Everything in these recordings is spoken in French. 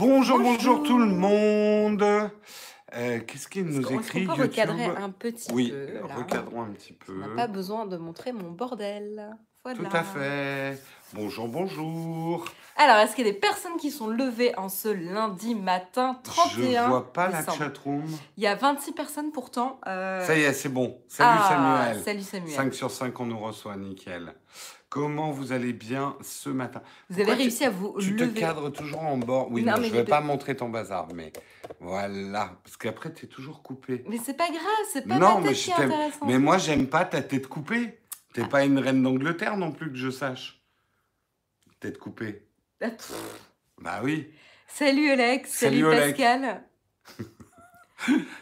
Bonjour, bonjour, Bonjour. tout le monde. Euh, Qu'est-ce qu'il nous est-ce écrit peut recadrer un petit Oui, peu là recadrons un petit peu. On n'a pas besoin de montrer mon bordel. Voilà. Tout à fait. Bonjour, bonjour. Alors, est-ce qu'il y a des personnes qui sont levées en ce lundi matin 31 Je vois pas la décembre? chatroom. Il y a 26 personnes pourtant. euh, Ça y est, c'est bon. Salut ah, Samuel. Salut Samuel. 5 sur 5, on nous reçoit, nickel. Comment vous allez bien ce matin Vous avez tu- réussi à vous Tu te cadres toujours en bord? Oui, Non, non, mais je les vais pas montrer ton bazar, mais voilà. Parce qu'après, tu es toujours coupé. Mais c'est pas grave, c'est pas Non, ma mais tête qui est t'aime. intéressante. Mais moi, j'aime pas ta tête coupée. T'es Ah. pas une reine d'Angleterre non plus, que je sache. Tête coupée. Ah. Bah oui. Salut Alex, salut, Salut, Alex.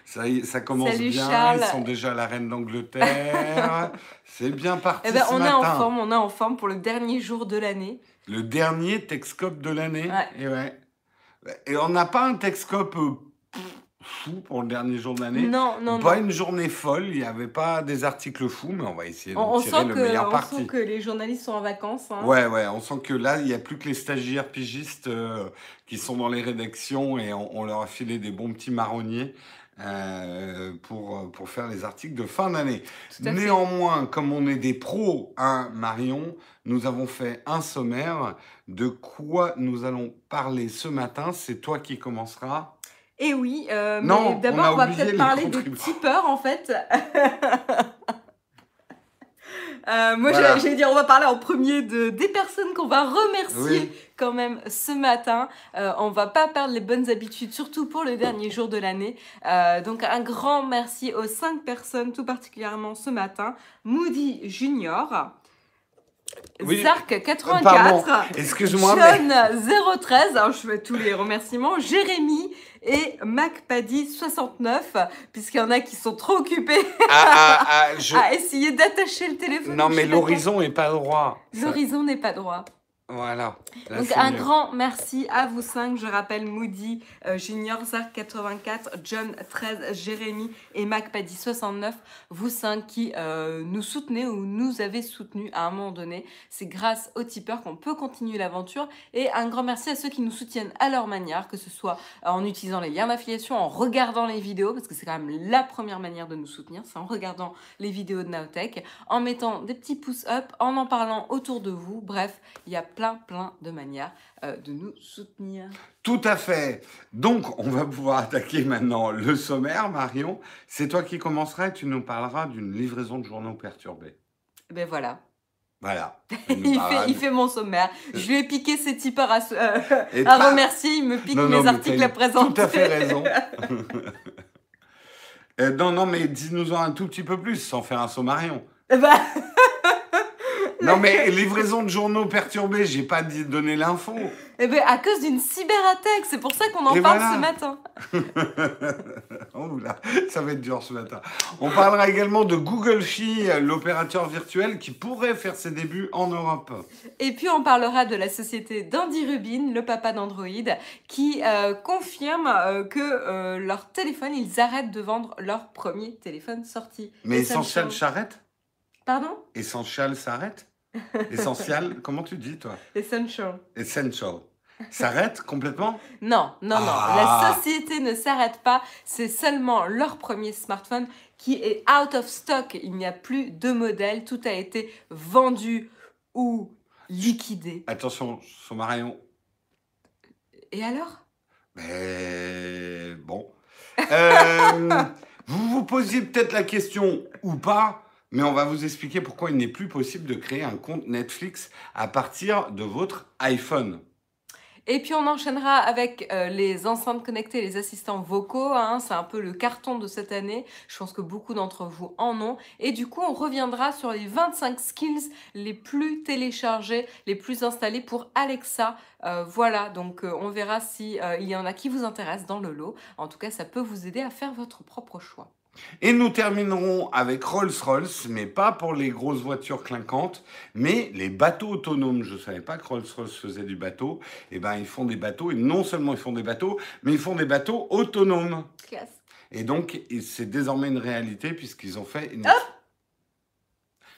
Ça, commence Salut, bien. Charles. Ils sont déjà la reine d'Angleterre. C'est bien parti Eh ben, ce on est en forme, on est en forme pour le dernier jour de l'année. Le dernier Texcope de l'année. Ouais. Et ouais. Et on n'a pas un Texcope euh, fou pour le dernier jour de l'année. Non, non, pas non. une journée folle. Il n'y avait pas des articles fous, mais on va essayer On, d'en on tirer sent le que, meilleur on parti. sent que les journalistes sont en vacances. hein. Ouais, ouais, on sent que là, il n'y a plus que les stagiaires pigistes euh, qui sont dans les rédactions et on, on leur a filé des bons petits marronniers euh, pour, pour faire les articles de fin d'année. Néanmoins, comme on est des pros, hein, Marion, nous avons fait un sommaire. De quoi nous allons parler ce matin C'est toi qui commenceras. Et oui, euh, on d'abord on, va peut-être parler des tipeurs en fait. Euh, moi Voilà. j'allais dire on va parler en premier de, des personnes qu'on va remercier Oui. quand même ce matin. Euh, on va pas perdre les bonnes habitudes, surtout pour le dernier jour de l'année. Euh, donc un grand merci aux cinq personnes, tout particulièrement ce matin. Moody Junior, Oui. Zark 84, Pardon, excuse-moi, mais- John 013, alors je fais tous les remerciements, Jérémy et MacPaddy 69, puisqu'il y en a qui sont trop occupés Ah, ah, ah, je- à essayer d'attacher le téléphone. Non, mais l'horizon est pas droit. L'horizon n'est pas droit. Voilà. Là, Donc un mieux. grand merci à vous cinq. Je rappelle Moody, euh, Junior, Zark 84, John 13, Jérémy et MacPaddy 69. Vous cinq qui euh, nous soutenez ou nous avez soutenus à un moment donné. C'est grâce aux tipeurs qu'on peut continuer l'aventure. Et un grand merci à ceux qui nous soutiennent à leur manière, que ce soit en utilisant les liens d'affiliation, en regardant les vidéos, parce que c'est quand même la première manière de nous soutenir, c'est en regardant les vidéos de Naotech, en mettant des petits pouces up, en en parlant autour de vous. Bref, il y a plein, plein de manières euh, de nous soutenir. Tout à fait. Donc, on va pouvoir attaquer maintenant le sommaire, Marion. C'est toi qui commenceras et tu nous parleras d'une livraison de journaux perturbés. Ben voilà. Voilà. Il fait, il fait mon sommaire. Je lui ai piqué ses tipeurs à, euh, à pas- remercier. Il me pique Non, non, mes mais articles à présenter. Tout à fait raison. Euh, non, non, mais dis-nous-en un tout petit peu plus sans faire un sommarion. Eh ben, Non, mais livraison de journaux perturbés, j'ai pas donner l'info. eh ben, à cause d'une cyberattaque. C'est pour ça qu'on en Et parle voilà. ce matin. Oh là, ça va être dur ce matin. On parlera également de Google Fi, l'opérateur virtuel qui pourrait faire ses débuts en Europe. Et puis on parlera de la société d'Andy Rubin, le papa d'Android, qui euh, confirme euh, que euh, leur téléphone, ils arrêtent de vendre leur premier téléphone sorti. Mais Essential s'arrête? Pardon? Essential s'arrête? Essential, comment tu dis toi? Essential. Essential. S'arrête complètement? Non, non, non. Ah. La société ne s'arrête pas. C'est seulement leur premier smartphone qui est out of stock. Il n'y a plus de modèle. Tout a été vendu ou liquidé. Attention, Sommarion. Et alors? Mais bon. Euh, vous vous posiez peut-être la question ou pas, mais on va vous expliquer pourquoi il n'est plus possible de créer un compte Netflix à partir de votre iPhone. Et puis on enchaînera avec euh, les enceintes connectées, les assistants vocaux. hein. c'est un peu le carton de cette année. Je pense que beaucoup d'entre vous en ont. Et du coup, on reviendra sur les 25 skills les plus téléchargés, les plus installés pour Alexa. Euh, voilà, donc euh, on verra si il y en a qui vous intéressent dans le lot. En tout cas, ça peut vous aider à faire votre propre choix. Et nous terminerons avec Rolls-Royce, mais pas pour les grosses voitures clinquantes, mais les bateaux autonomes. Je ne savais pas que Rolls-Royce faisait du bateau. Eh ben, ils font des bateaux, et non seulement ils font des bateaux, mais ils font des bateaux autonomes. Classe. Et donc, c'est désormais une réalité puisqu'ils ont fait une...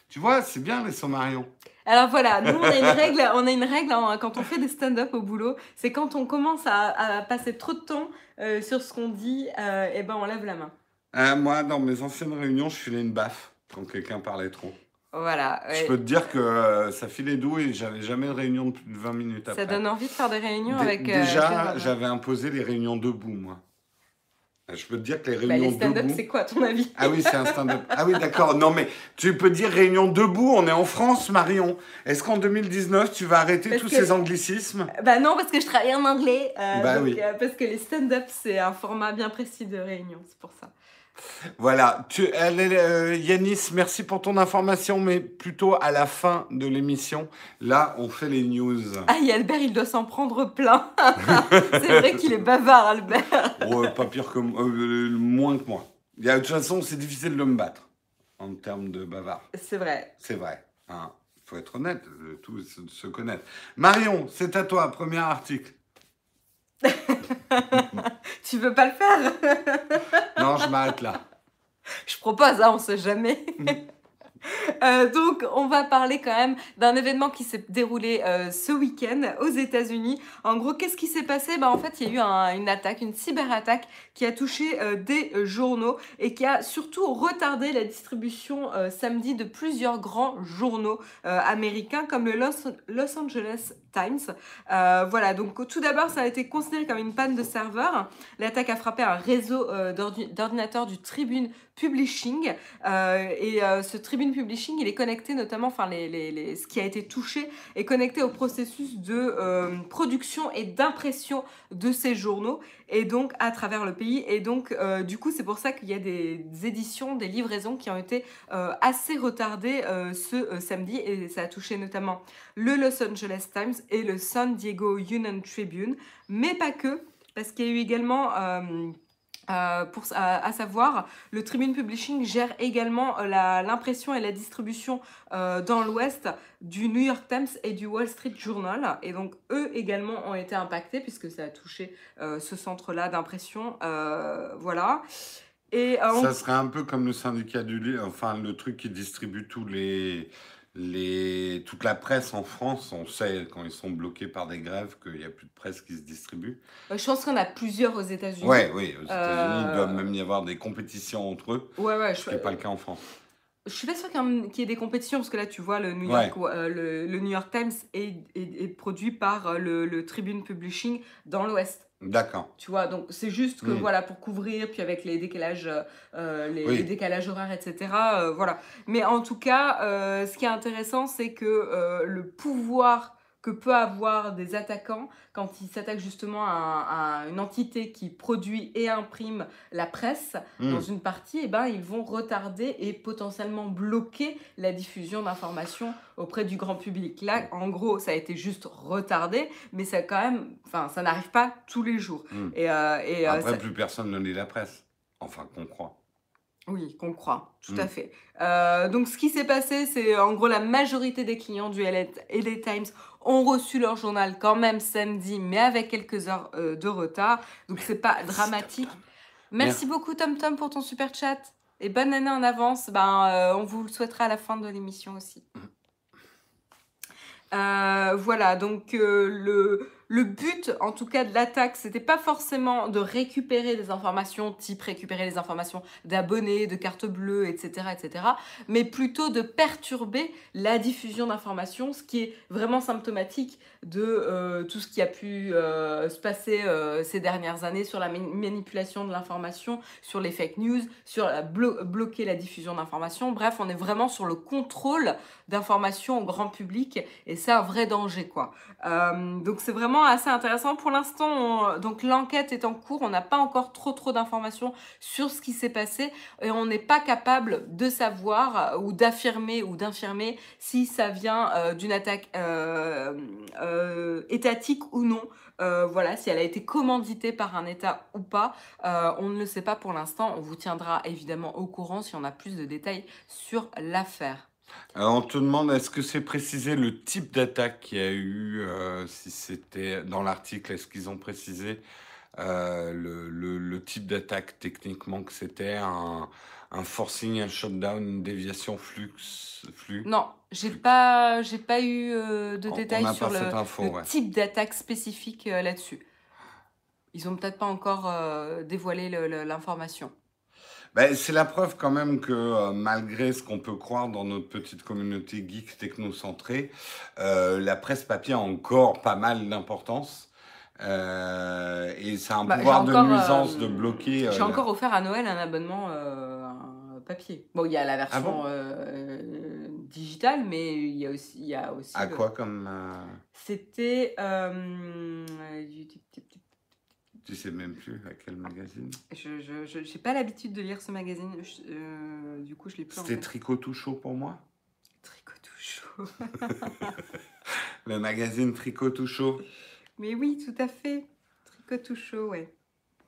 Tu vois, c'est bien les sommarions. Alors voilà, nous on a une règle, on a une règle hein, quand on fait des stand-up au boulot, c'est quand on commence à, passer trop de temps euh, sur ce qu'on dit, euh, et ben on lève la main. Euh, moi, dans mes anciennes réunions, je filais une baffe quand quelqu'un parlait trop. Voilà. Je peux te dire que ça filait doux et j'avais jamais de réunion de plus de 20 minutes après. Ça donne envie de faire des réunions avec. Déjà, j'avais imposé les réunions debout, moi. Je peux te dire que les bah, réunions les stand-up, c'est quoi, à ton avis? Ah oui, c'est un stand-up. Ah oui, d'accord. Non, mais tu peux dire réunion debout. On est en France, Marion. Est-ce qu'en 2019, tu vas arrêter tous ces anglicismes? Bah non, parce que je travaille en anglais. Euh, bah oui. Euh, parce que les stand-up, c'est un format bien précis de réunion. C'est pour ça. Voilà, tu, euh, Yanis, merci pour ton information, mais plutôt à la fin de l'émission. Là, on fait les news. Ah, Albert, il doit s'en prendre plein. c'est vrai qu'il est bavard, Albert. oh, pas pire que euh, moins que moi. de toute façon, c'est difficile de me battre en termes de bavard. C'est vrai. C'est vrai. Il hein. faut être honnête, tout se connaître. Marion, c'est à toi, premier article. tu veux pas le faire? Non, je m'arrête là. Je propose, hein, on sait jamais. Mm. Euh, donc, on va parler quand même d'un événement qui s'est déroulé euh, ce week-end aux États-Unis. En gros, qu'est-ce qui s'est passé? Bah, En fait, il y a eu une attaque, une cyberattaque qui a touché euh, des journaux et qui a surtout retardé la distribution samedi de plusieurs grands journaux américains comme le Los, Angeles Times. voilà, donc tout d'abord, ça a été considéré comme une panne de serveur. L'attaque a frappé un réseau d'ordinateurs du Tribune Publishing et ce Tribune Publishing, il est connecté notamment, enfin, ce qui a été touché est connecté au processus de euh, production et d'impression de ces journaux, et donc à travers le pays. Et donc, euh, du coup, c'est pour ça qu'il y a des éditions, des livraisons qui ont été euh, assez retardées ce samedi, et ça a touché notamment le Los Angeles Times et le San Diego Union Tribune, mais pas que, parce qu'il y a eu également euh, pour, à, savoir, le Tribune Publishing gère également euh, l'impression et la distribution euh, dans l'Ouest du New York Times et du Wall Street Journal. Et donc, eux également ont été impactés puisque ça a touché ce centre-là d'impression. voilà. Et, ça serait un peu comme le syndicat du livre, enfin le truc qui distribue tous les les, toute la presse en France, on sait quand ils sont bloqués par des grèves qu'il n'y a plus de presse qui se distribue. Euh, je pense qu'on a plusieurs aux États-Unis. Ouais, oui, aux États-Unis, il doit même y avoir des compétitions entre eux. Ouais, ouais, ce qui n'est pas le cas en France. Je suis pas sûre qu'il y ait des compétitions parce que là, tu vois, le New York, euh, le, New York Times est, est, produit par euh, le, le Tribune Publishing dans l'Ouest. D'accord. Tu vois, donc c'est juste que mm. voilà, pour couvrir, puis avec les décalages, euh, les, décalages horaires, etc. Euh, voilà. Mais en tout cas, ce qui est intéressant, c'est que le pouvoir que peut avoir des attaquants quand ils s'attaquent justement à, une entité qui produit et imprime la presse hmm. dans une partie, et eh ben, ils vont retarder et potentiellement bloquer la diffusion d'informations auprès du grand public. Là, en gros, ça a été juste retardé, mais ça quand même, enfin, ça n'arrive pas tous les jours. Hmm. Et, euh, et, euh, Après, plus personne ne lit la presse. Enfin, qu'on croit. Oui, qu'on croit, tout à hmm. fait. Euh, donc, ce qui s'est passé, c'est en gros la majorité des clients du LA, Times ont reçu leur journal quand même samedi, mais avec quelques heures euh, de retard. Donc, c'est pas dramatique. Merci, beaucoup, Tom Tom, pour ton super chat. Et bonne année en avance. Ben, euh, on vous le souhaitera à la fin de l'émission aussi. Hmm. voilà, donc le, le but, en tout cas, de l'attaque, c'était pas forcément de récupérer des informations, type récupérer les informations d'abonnés, de cartes bleues, etc., etc., mais plutôt de perturber la diffusion d'informations, ce qui est vraiment symptomatique de euh, tout ce qui a pu euh, se passer euh, ces dernières années sur la manipulation de l'information, sur les fake news, sur bloquer la diffusion d'informations. Bref, on est vraiment sur le contrôle d'informations au grand public et c'est un vrai danger, quoi. donc c'est vraiment assez intéressant. Pour l'instant, donc l'enquête est en cours. On n'a pas encore trop trop d'informations sur ce qui s'est passé et on n'est pas capable de savoir ou d'affirmer ou d'infirmer si ça vient euh, d'une attaque euh, euh, étatique ou non. voilà, si elle a été commanditée par un État ou pas, on ne le sait pas pour l'instant. On vous tiendra évidemment au courant si on a plus de détails sur l'affaire. On te demande, est-ce que c'est précisé le type d'attaque qu'il y a eu, euh, si c'était dans l'article, est-ce qu'ils ont précisé euh, le, le- le type d'attaque techniquement que c'était, un, un forcing, un shutdown, une déviation flux, flux? Non, j'ai pas, j'ai pas eu euh, de On- détails sur le, cette info, le ouais. type d'attaque spécifique là-dessus. Ils ont peut-être pas encore dévoilé l'information. Ben, c'est la preuve quand même que euh, malgré ce qu'on peut croire dans notre petite communauté geek technocentrée, euh, la presse papier a encore pas mal d'importance. Euh, et a un Bah, pouvoir j'ai de encore, nuisance euh, de bloquer. euh, J'ai la- encore offert à Noël un abonnement euh, un papier. Bon, il y a la version Ah bon? euh, euh, digitale, mais il y a aussi, il y a aussi. À le- quoi comme. euh, C'était. euh, du- tu sais même plus à quel magazine Je j'ai pas l'habitude de lire ce magazine. je- euh, du coup, je l'ai plus en C'était. Tricot tout chaud pour moi Tricot tout chaud. Le magazine Tricot tout chaud. Mais oui, tout à fait. Tricot tout chaud, ouais.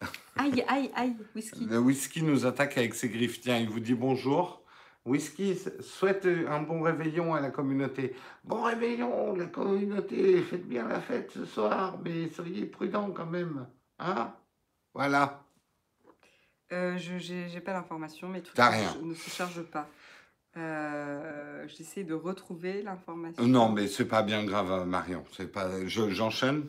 Aïe, aïe, aïe, whisky. Le whisky nous attaque avec ses griffes. Tiens, il vous dit bonjour. Whisky souhaite un bon réveillon à la communauté. Bon réveillon, la communauté. Faites bien la fête ce soir, mais soyez prudents quand même. Hein Voilà. Euh, je j'ai pas l'information, mais tout rien. ne se charge pas. Euh, J'essaie de retrouver l'information. Euh, Non, mais c'est pas bien grave, Marion. C'est pas. je- J'enchaîne.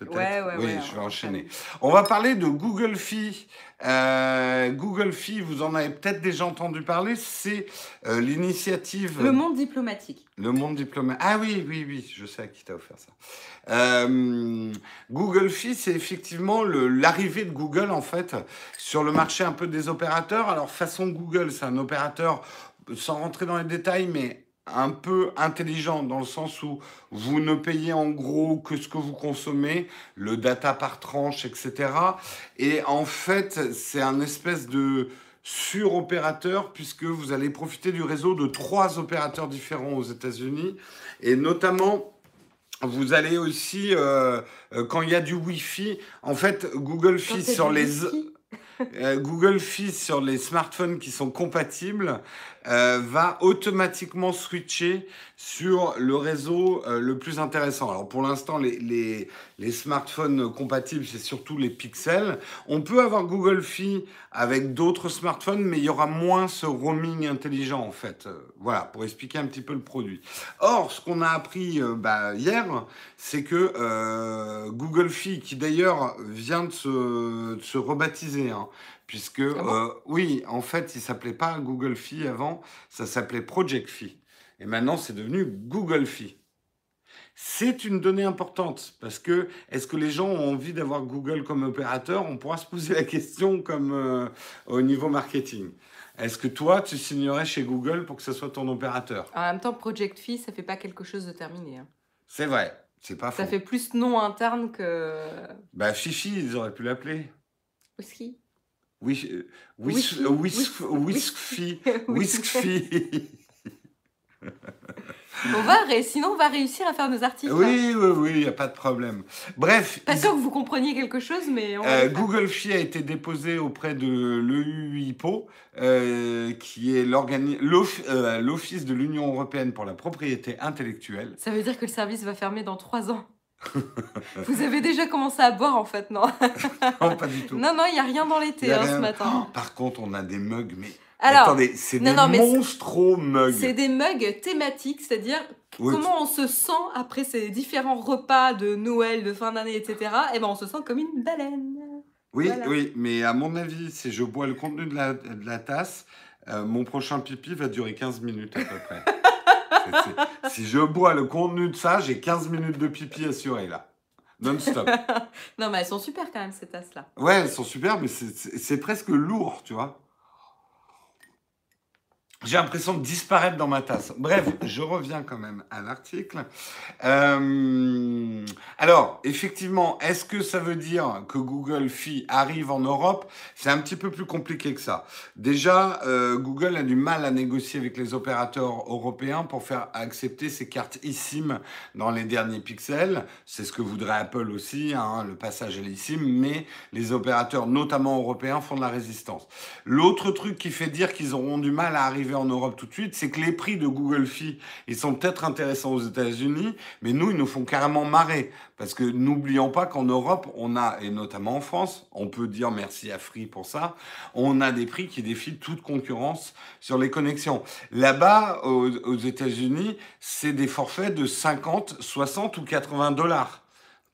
Ouais, ouais, oui, ouais, je vais on enchaîner. enchaîne. On va parler de Google Fi. Euh, Google Fi, vous en avez peut-être déjà entendu parler. C'est euh, l'initiative. Le monde diplomatique. Le monde diplomatique. Ah oui, oui, oui, je sais à qui t'a offert ça. Euh, Google Fi, c'est effectivement l'arrivée de Google, en fait, sur le marché un peu des opérateurs. Alors, façon Google, c'est un opérateur, sans rentrer dans les détails, mais un peu intelligent, dans le sens où vous ne payez en gros que ce que vous consommez, le data par tranche, etc. Et en fait, c'est un espèce de sur-opérateur puisque vous allez profiter du réseau de trois opérateurs différents aux États-Unis et notamment vous allez aussi euh, euh, quand il y a du Wi-Fi, en fait Google Fi sur les euh, Google Fi sur les smartphones qui sont compatibles euh, va automatiquement switcher sur le réseau euh, le plus intéressant. Alors pour l'instant, les, les, les smartphones compatibles, c'est surtout les pixels. On peut avoir Google Fi avec d'autres smartphones, mais il y aura moins ce roaming intelligent en fait. Voilà, pour expliquer un petit peu le produit. Or, ce qu'on a appris euh, bah, hier, c'est que euh, Google Fi, qui d'ailleurs vient de se, de se rebaptiser, hein, puisque Ah bon? euh, oui, en fait, il s'appelait pas Google Fi avant, ça s'appelait Project Fi, et maintenant c'est devenu Google Fi. C'est une donnée importante parce que est-ce que les gens ont envie d'avoir Google comme opérateur? On pourra se poser la question comme euh, au niveau marketing. Est-ce que toi, tu signerais chez Google pour que ce soit ton opérateur? En même temps, Project Phi, ça fait pas quelque chose de terminé. hein. C'est vrai, c'est pas faux. Ça fait plus nom interne que Bah Fifi, ils auraient pu l'appeler. whisky. Euh, euh, whisk, whisk- whiskfi, Oui. whiskfi. On va Sinon, on va réussir à faire nos articles. hein. oui, oui, oui, il n'y a pas de problème. Bref, Pas sûr que vous compreniez quelque chose, mais on euh. Google Fi a été déposé auprès de l'EUIPO, euh, qui est l'organi- l'off- euh, l'Office de l'Union européenne pour la propriété intellectuelle. Ça veut dire que le service va fermer dans trois ans. vous avez déjà commencé à boire en fait, non Non, pas du tout. Non, non, il n'y a rien dans l'été hein, ce matin. Oh, par contre, on a des mugs, mais Alors, attendez, c'est des non, monstros mugs. c'est des mugs thématiques, c'est-à-dire Oui, comment on se sent après ces différents repas de Noël, de fin d'année, etc. Et ben on se sent comme une baleine. Oui, Voilà. oui, mais à mon avis, si je bois le contenu de la, de la tasse, euh, mon prochain pipi va durer 15 minutes à peu près. Si je bois le contenu de ça, j'ai 15 minutes de pipi assuré là. Non-stop. Non, mais elles sont super quand même ces tasses-là. Ouais, elles sont super, mais c'est presque lourd, tu vois. J'ai l'impression de disparaître dans ma tasse. Bref, je reviens quand même à l'article. Euh, alors, effectivement, est-ce que ça veut dire que Google Fi arrive en Europe? C'est un petit peu plus compliqué que ça. Déjà, euh, Google a du mal à négocier avec les opérateurs européens pour faire accepter ces cartes eSIM dans les derniers pixels. C'est ce que voudrait Apple aussi, hein, le passage à l'eSIM, mais les opérateurs, notamment européens, font de la résistance. L'autre truc qui fait dire qu'ils auront du mal à arriver en Europe tout de suite, c'est que les prix de Google Fi, ils sont peut-être intéressants aux États-Unis, mais nous, ils nous font carrément marrer. Parce que n'oublions pas qu'en Europe, on a, et notamment en France, on peut dire merci à Free pour ça, on a des prix qui défient toute concurrence sur les connexions. Là-bas, aux États-Unis, c'est des forfaits de 50, 60 ou 80 dollars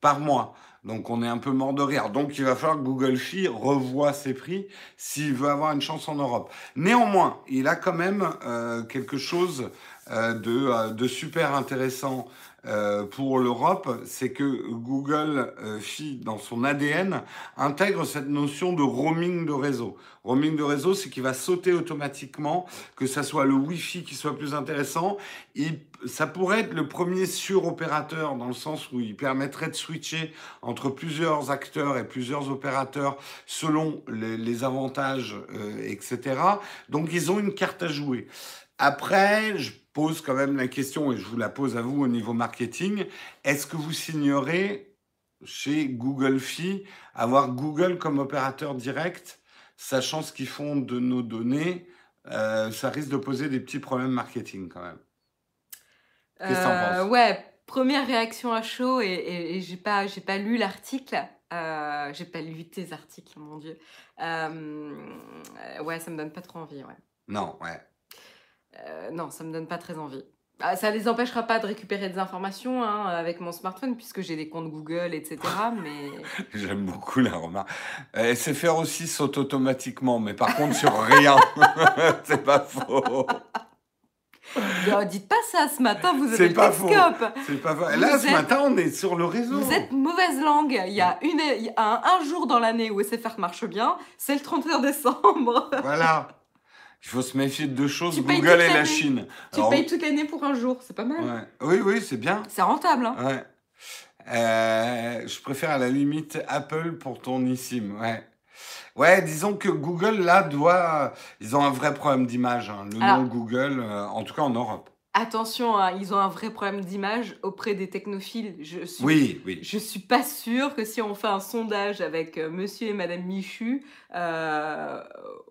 par mois. Donc on est un peu mort de rire. Donc il va falloir que Google Fi revoie ses prix s'il veut avoir une chance en Europe. Néanmoins, il a quand même euh, quelque chose euh, euh, de super intéressant euh, pour l'Europe, c'est que Google euh, Fi, dans son ADN, intègre cette notion de roaming de réseau. Roaming de réseau, c'est qu'il va sauter automatiquement, que ça soit le Wi-Fi qui soit plus intéressant. Ça pourrait être le premier sur-opérateur dans le sens où il permettrait de switcher entre plusieurs acteurs et plusieurs opérateurs selon les, les avantages, euh, etc. Donc ils ont une carte à jouer. Après, je pose quand même la question, et je vous la pose à vous au niveau marketing, est-ce que vous signerez chez Google Fi avoir Google comme opérateur direct, sachant ce qu'ils font de nos données euh, Ça risque de poser des petits problèmes marketing quand même. Qu'est-ce Euh, penses? ouais, première réaction à chaud et, et, et j'ai pas, j'ai pas lu l'article. Euh, j'ai pas lu tes articles, mon Dieu. Euh, ouais, ça me donne pas trop envie, ouais. Non, ouais. Euh, non, ça me donne pas très envie. Ah, ça les empêchera pas de récupérer des informations hein, avec mon smartphone puisque j'ai des comptes Google, etc. Mais J'aime beaucoup la remarque. Euh, SFR aussi saute automatiquement, mais par contre sur rien. C'est pas faux. Non, dites pas ça ce matin, vous avez le pas. C'est pas faux. Vous Là, ce êtes- matin, on est sur le réseau. Vous êtes mauvaise langue. Il y a, une, il y a un, un jour dans l'année où SFR marche bien, c'est le 31 décembre. Voilà. Il faut se méfier de deux choses, Tu Google et la. Chine. Tu Alors, payes toute l'année pour un jour, c'est pas mal. ouais. Oui, oui, c'est bien. C'est rentable. Hein. Ouais. Euh, je préfère à la limite Apple pour ton eSIM. Ouais. Ouais, disons que Google, là, doit. Ils ont un vrai problème d'image. hein. Le Alors- nom Google, euh, en tout cas en Europe. Attention, hein, ils ont un vrai problème d'image auprès des technophiles. Je suis, Oui, oui. je suis pas sûre que si on fait un sondage avec euh, monsieur et madame Michu, euh,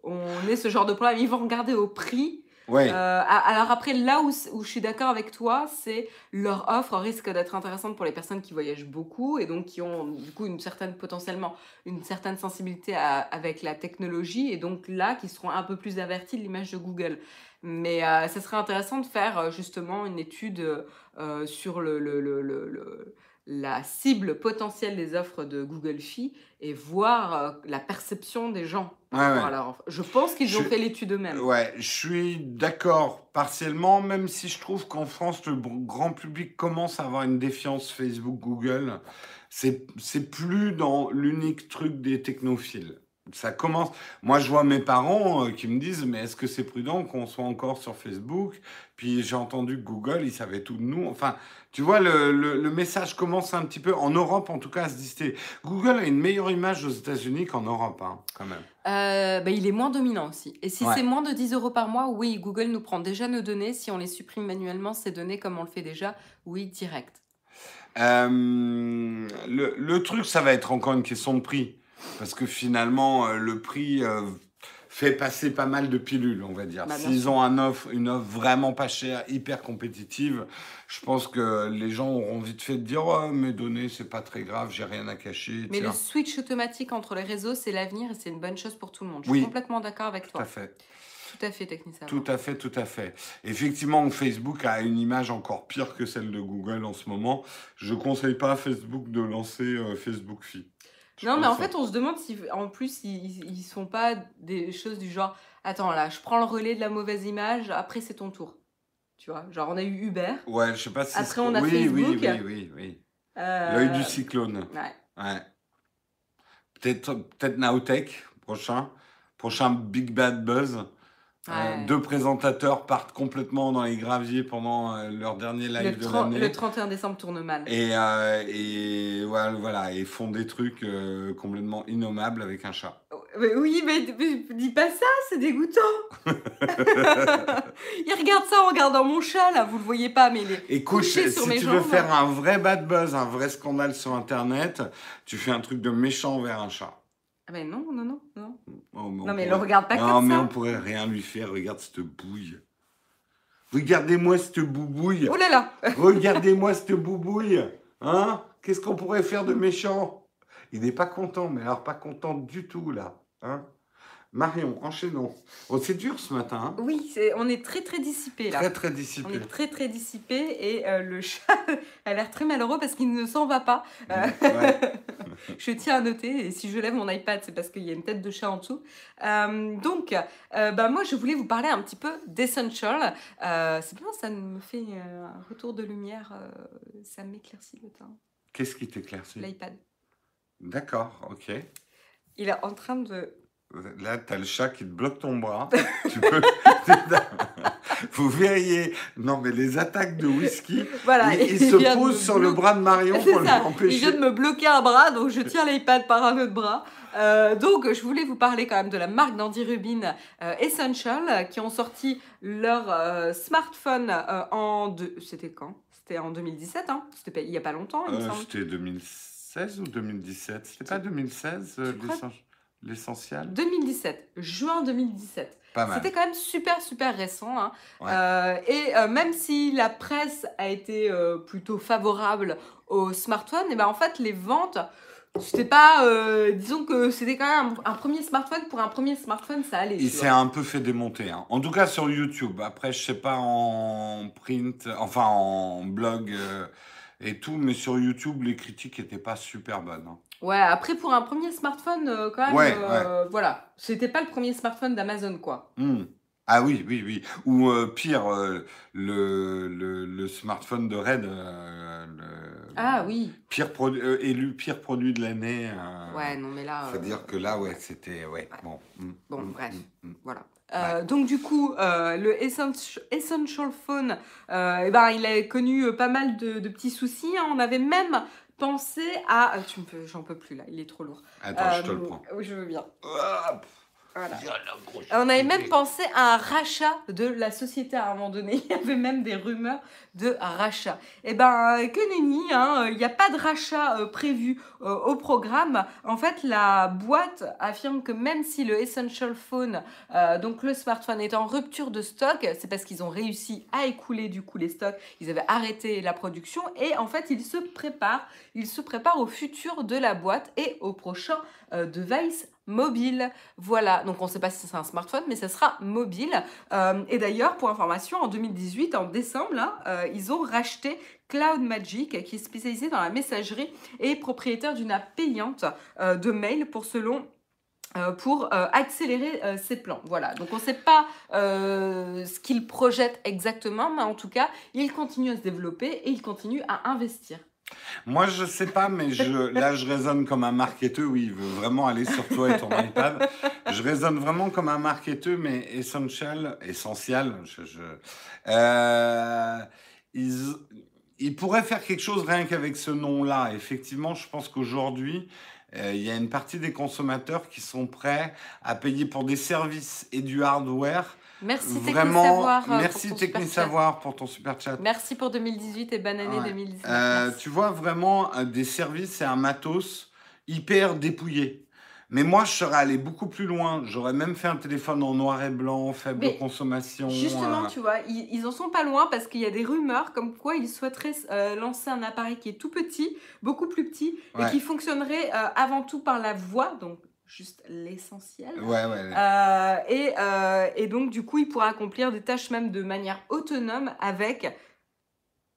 on ait ce genre de problème. Ils vont regarder au prix. Ouais. Euh, alors après, là où, où je suis d'accord avec toi, c'est leur offre risque d'être intéressante pour les personnes qui voyagent beaucoup et donc qui ont du coup une certaine potentiellement une certaine sensibilité à- avec la technologie et donc là qui seront un peu plus avertis de l'image de Google. Mais euh, ça serait intéressant de faire euh, justement une étude euh, sur le, le- le- la cible potentielle des offres de Google Fi et voir euh, la perception des gens Ouais, rapport ouais. à leur offre. Je pense qu'ils ont Je- fait l'étude eux-mêmes. Ouais, je suis d'accord partiellement, même si je trouve qu'en France, le grand public commence à avoir une défiance Facebook-Google. C'est plus dans l'unique truc des technophiles. Ça commence. Moi, je vois mes parents euh, qui me disent, mais est-ce que c'est prudent qu'on soit encore sur Facebook? Puis j'ai entendu que Google, ils savaient tout de nous. Enfin, tu vois, le, le- le message commence un petit peu, en Europe en tout cas, à se dister. Google a une meilleure image aux États-Unis qu'en Europe, hein, quand même. Euh, bah, il est moins dominant aussi. Et si Ouais. c'est moins de 10 euros par mois, oui, Google nous prend déjà nos données. Si on les supprime manuellement, ces données, comme on le fait déjà, oui, direct. Euh, le, le truc, ça va être encore une question de prix. Parce que finalement, euh, le prix euh, fait passer pas mal de pilules, on va dire. Bah, S'ils ont un offre, une offre vraiment pas chère, hyper compétitive, je pense que les gens auront vite fait de dire oh, mes données, c'est pas très grave, j'ai rien à cacher. Mais le switch automatique entre les réseaux, c'est l'avenir et c'est une bonne chose pour tout le monde. Je Oui. suis complètement d'accord avec Tout à toi. fait. Tout à fait, Technicien. Tout à fait, tout à fait. Effectivement, Facebook a une image encore pire que celle de Google en ce moment. Je conseille pas à Facebook de lancer euh, Facebook Fi. Non, mais en fait, on se demande si, en plus, ils, ils sont pas des choses du genre Attends, là, je prends le relais de la mauvaise image, après, c'est ton tour. Tu vois, genre, on a eu Uber. Ouais, je sais pas si. Après, on a oui, Facebook. Oui, oui, oui, oui. euh, L'œil du cyclone. Ouais. Ouais. Peut-être Nowtech, prochain. Prochain Big Bad Buzz. Euh, deux présentateurs partent complètement dans les graviers pendant euh, leur dernier Le, live de 30 l'année. le 31 décembre tourne mal. Et, euh, et voilà, voilà, et font des trucs complètement innommables avec un chat. Mais oui, mais, mais dis pas ça, c'est dégoûtant. il regarde ça en regardant mon chat, là, vous le voyez pas, mais il est Écoute, couché si sur tu mes veux faire un vrai bad buzz, un vrai scandale sur Internet, tu fais un truc de méchant vers un chat. Ah ben non, non, non, non. Oh, mais on Non mais le pourrait- regarde pas Non, comme mais ça. on pourrait rien lui faire. Regarde cette bouille. Regardez-moi cette boubouille. Oh là là Regardez-moi cette boubouille. Hein? Qu'est-ce qu'on pourrait faire de méchant? Il n'est pas content, mais alors pas content du tout, là. Hein? Marion, enchaînons. Oh, c'est dur ce matin. hein Oui, on est très très dissipé là. très, très On dissipé. est très très dissipé et euh, le chat a l'air très malheureux parce qu'il ne s'en va pas. Euh, Ouais. je tiens à noter, et si je lève mon iPad, c'est parce qu'il y a une tête de chat en dessous. Euh, donc, bah, moi, je voulais vous parler un petit peu d'Essential. C'est bien, ça me fait un retour de lumière, ça m'éclaircit le teint. Qu'est-ce qui t'éclaircit? L'iPad. D'accord, ok. Il est en train de... Là, tu as le chat qui te bloque ton bras. tu peux... Vous verriez, non mais les attaques de whisky, Voilà, il, il il se pose sur le bras de Marion pour ça, il l'empêcher. vient de me bloquer un bras, donc je tiens l'iPad par un autre bras. Euh, donc, je voulais vous parler quand même de la marque d'Andy Rubin euh, Essential, qui ont sorti leur euh, smartphone en... deux- C'était quand? C'était en 2017, hein? C'était il n'y a pas longtemps, il me semble. C'était 2016 ou 2017 C'était pas 2016 euh, Tu crois l'essen- l'essentiel 2017, juin 2017. Pas mal. C'était quand même super, super récent. hein. Ouais. Euh, et euh, même si la presse a été euh, plutôt favorable au smartphone, et ben en fait, les ventes, c'était pas. disons que c'était quand même un, un premier smartphone. Pour un premier smartphone, ça allait. Il s'est un peu fait démonter. hein. En tout cas sur YouTube. Après, je sais pas en print, enfin en blog et tout, mais sur YouTube, les critiques étaient pas super bonnes. hein. Ouais, après, pour un premier smartphone, euh, quand même, Ouais, euh, voilà. C'était pas le premier smartphone d'Amazon, quoi. Hmm. Ah oui, oui, oui. Ou euh, pire, le, le, le smartphone de Red, le Ah oui. pire produ- euh, élu pire produit de l'année. Ouais, non, mais là. C'est-à-dire que là, ouais, c'était. Ouais, bon. hmm, Bon, hmm, bref. Voilà. Euh, Donc du coup, euh, le Essential, Phone, euh, eh ben, il a connu pas mal de, de petits soucis. hein. On avait même pensé à... euh, Tu me peux... J'en peux plus là, il est trop lourd. Attends, je te Euh, le prends. oui, Je veux bien. Ah, Voilà. On avait même pensé à un rachat de la société à un moment donné. Il y avait même des rumeurs de rachat. Eh ben, que nenni, hein, il n'y a pas de rachat euh, prévu euh, au programme. En fait, la boîte affirme que même si le Essential Phone, euh, donc le smartphone, est en rupture de stock, c'est parce qu'ils ont réussi à écouler du coup les stocks. Ils avaient arrêté la production et en fait, ils se préparent. Ils se préparent au futur de la boîte et au prochain euh, device mobile. Voilà, donc on ne sait pas si c'est un smartphone, mais ça sera mobile. Euh, et d'ailleurs, pour information, en 2018, en décembre, euh, ils ont racheté Cloud Magic, qui est spécialisé dans la messagerie et propriétaire d'une app payante de mail pour selon. pour accélérer ses plans. Voilà, donc on ne sait pas ce qu'ils projettent exactement, mais en tout cas, ils continuent à se développer et ils continuent à investir. Moi, je sais pas, mais je, là, je raisonne comme un marketeur. Oui, il veut vraiment aller sur toi et ton iPad. Je raisonne vraiment comme un marketeur, mais essential, essentiel. Je, je, euh, faire quelque chose rien qu'avec ce nom-là. Effectivement, je pense qu'aujourd'hui, euh, il y a une partie des consommateurs qui sont prêts à payer pour des services et du hardware. Merci Vraiment, Technisavoir. euh, pour merci ton super chat. Technisavoir pour ton super chat. Merci pour 2018 et bonne année Ouais. 2019. Euh, tu vois vraiment euh, des services et un matos hyper dépouillé. Mais moi, je serais allé beaucoup plus loin. J'aurais même fait un téléphone en noir et blanc, faible Mais consommation. Justement, euh, tu vois, ils, ils en sont pas loin parce qu'il y a des rumeurs comme quoi ils souhaiteraient euh, lancer un appareil qui est tout petit, beaucoup plus petit, Ouais. et qui fonctionnerait euh, avant tout par la voix, donc juste l'essentiel. Ouais, ouais. Euh, et, euh, et donc, du coup, il pourra accomplir des tâches même de manière autonome avec,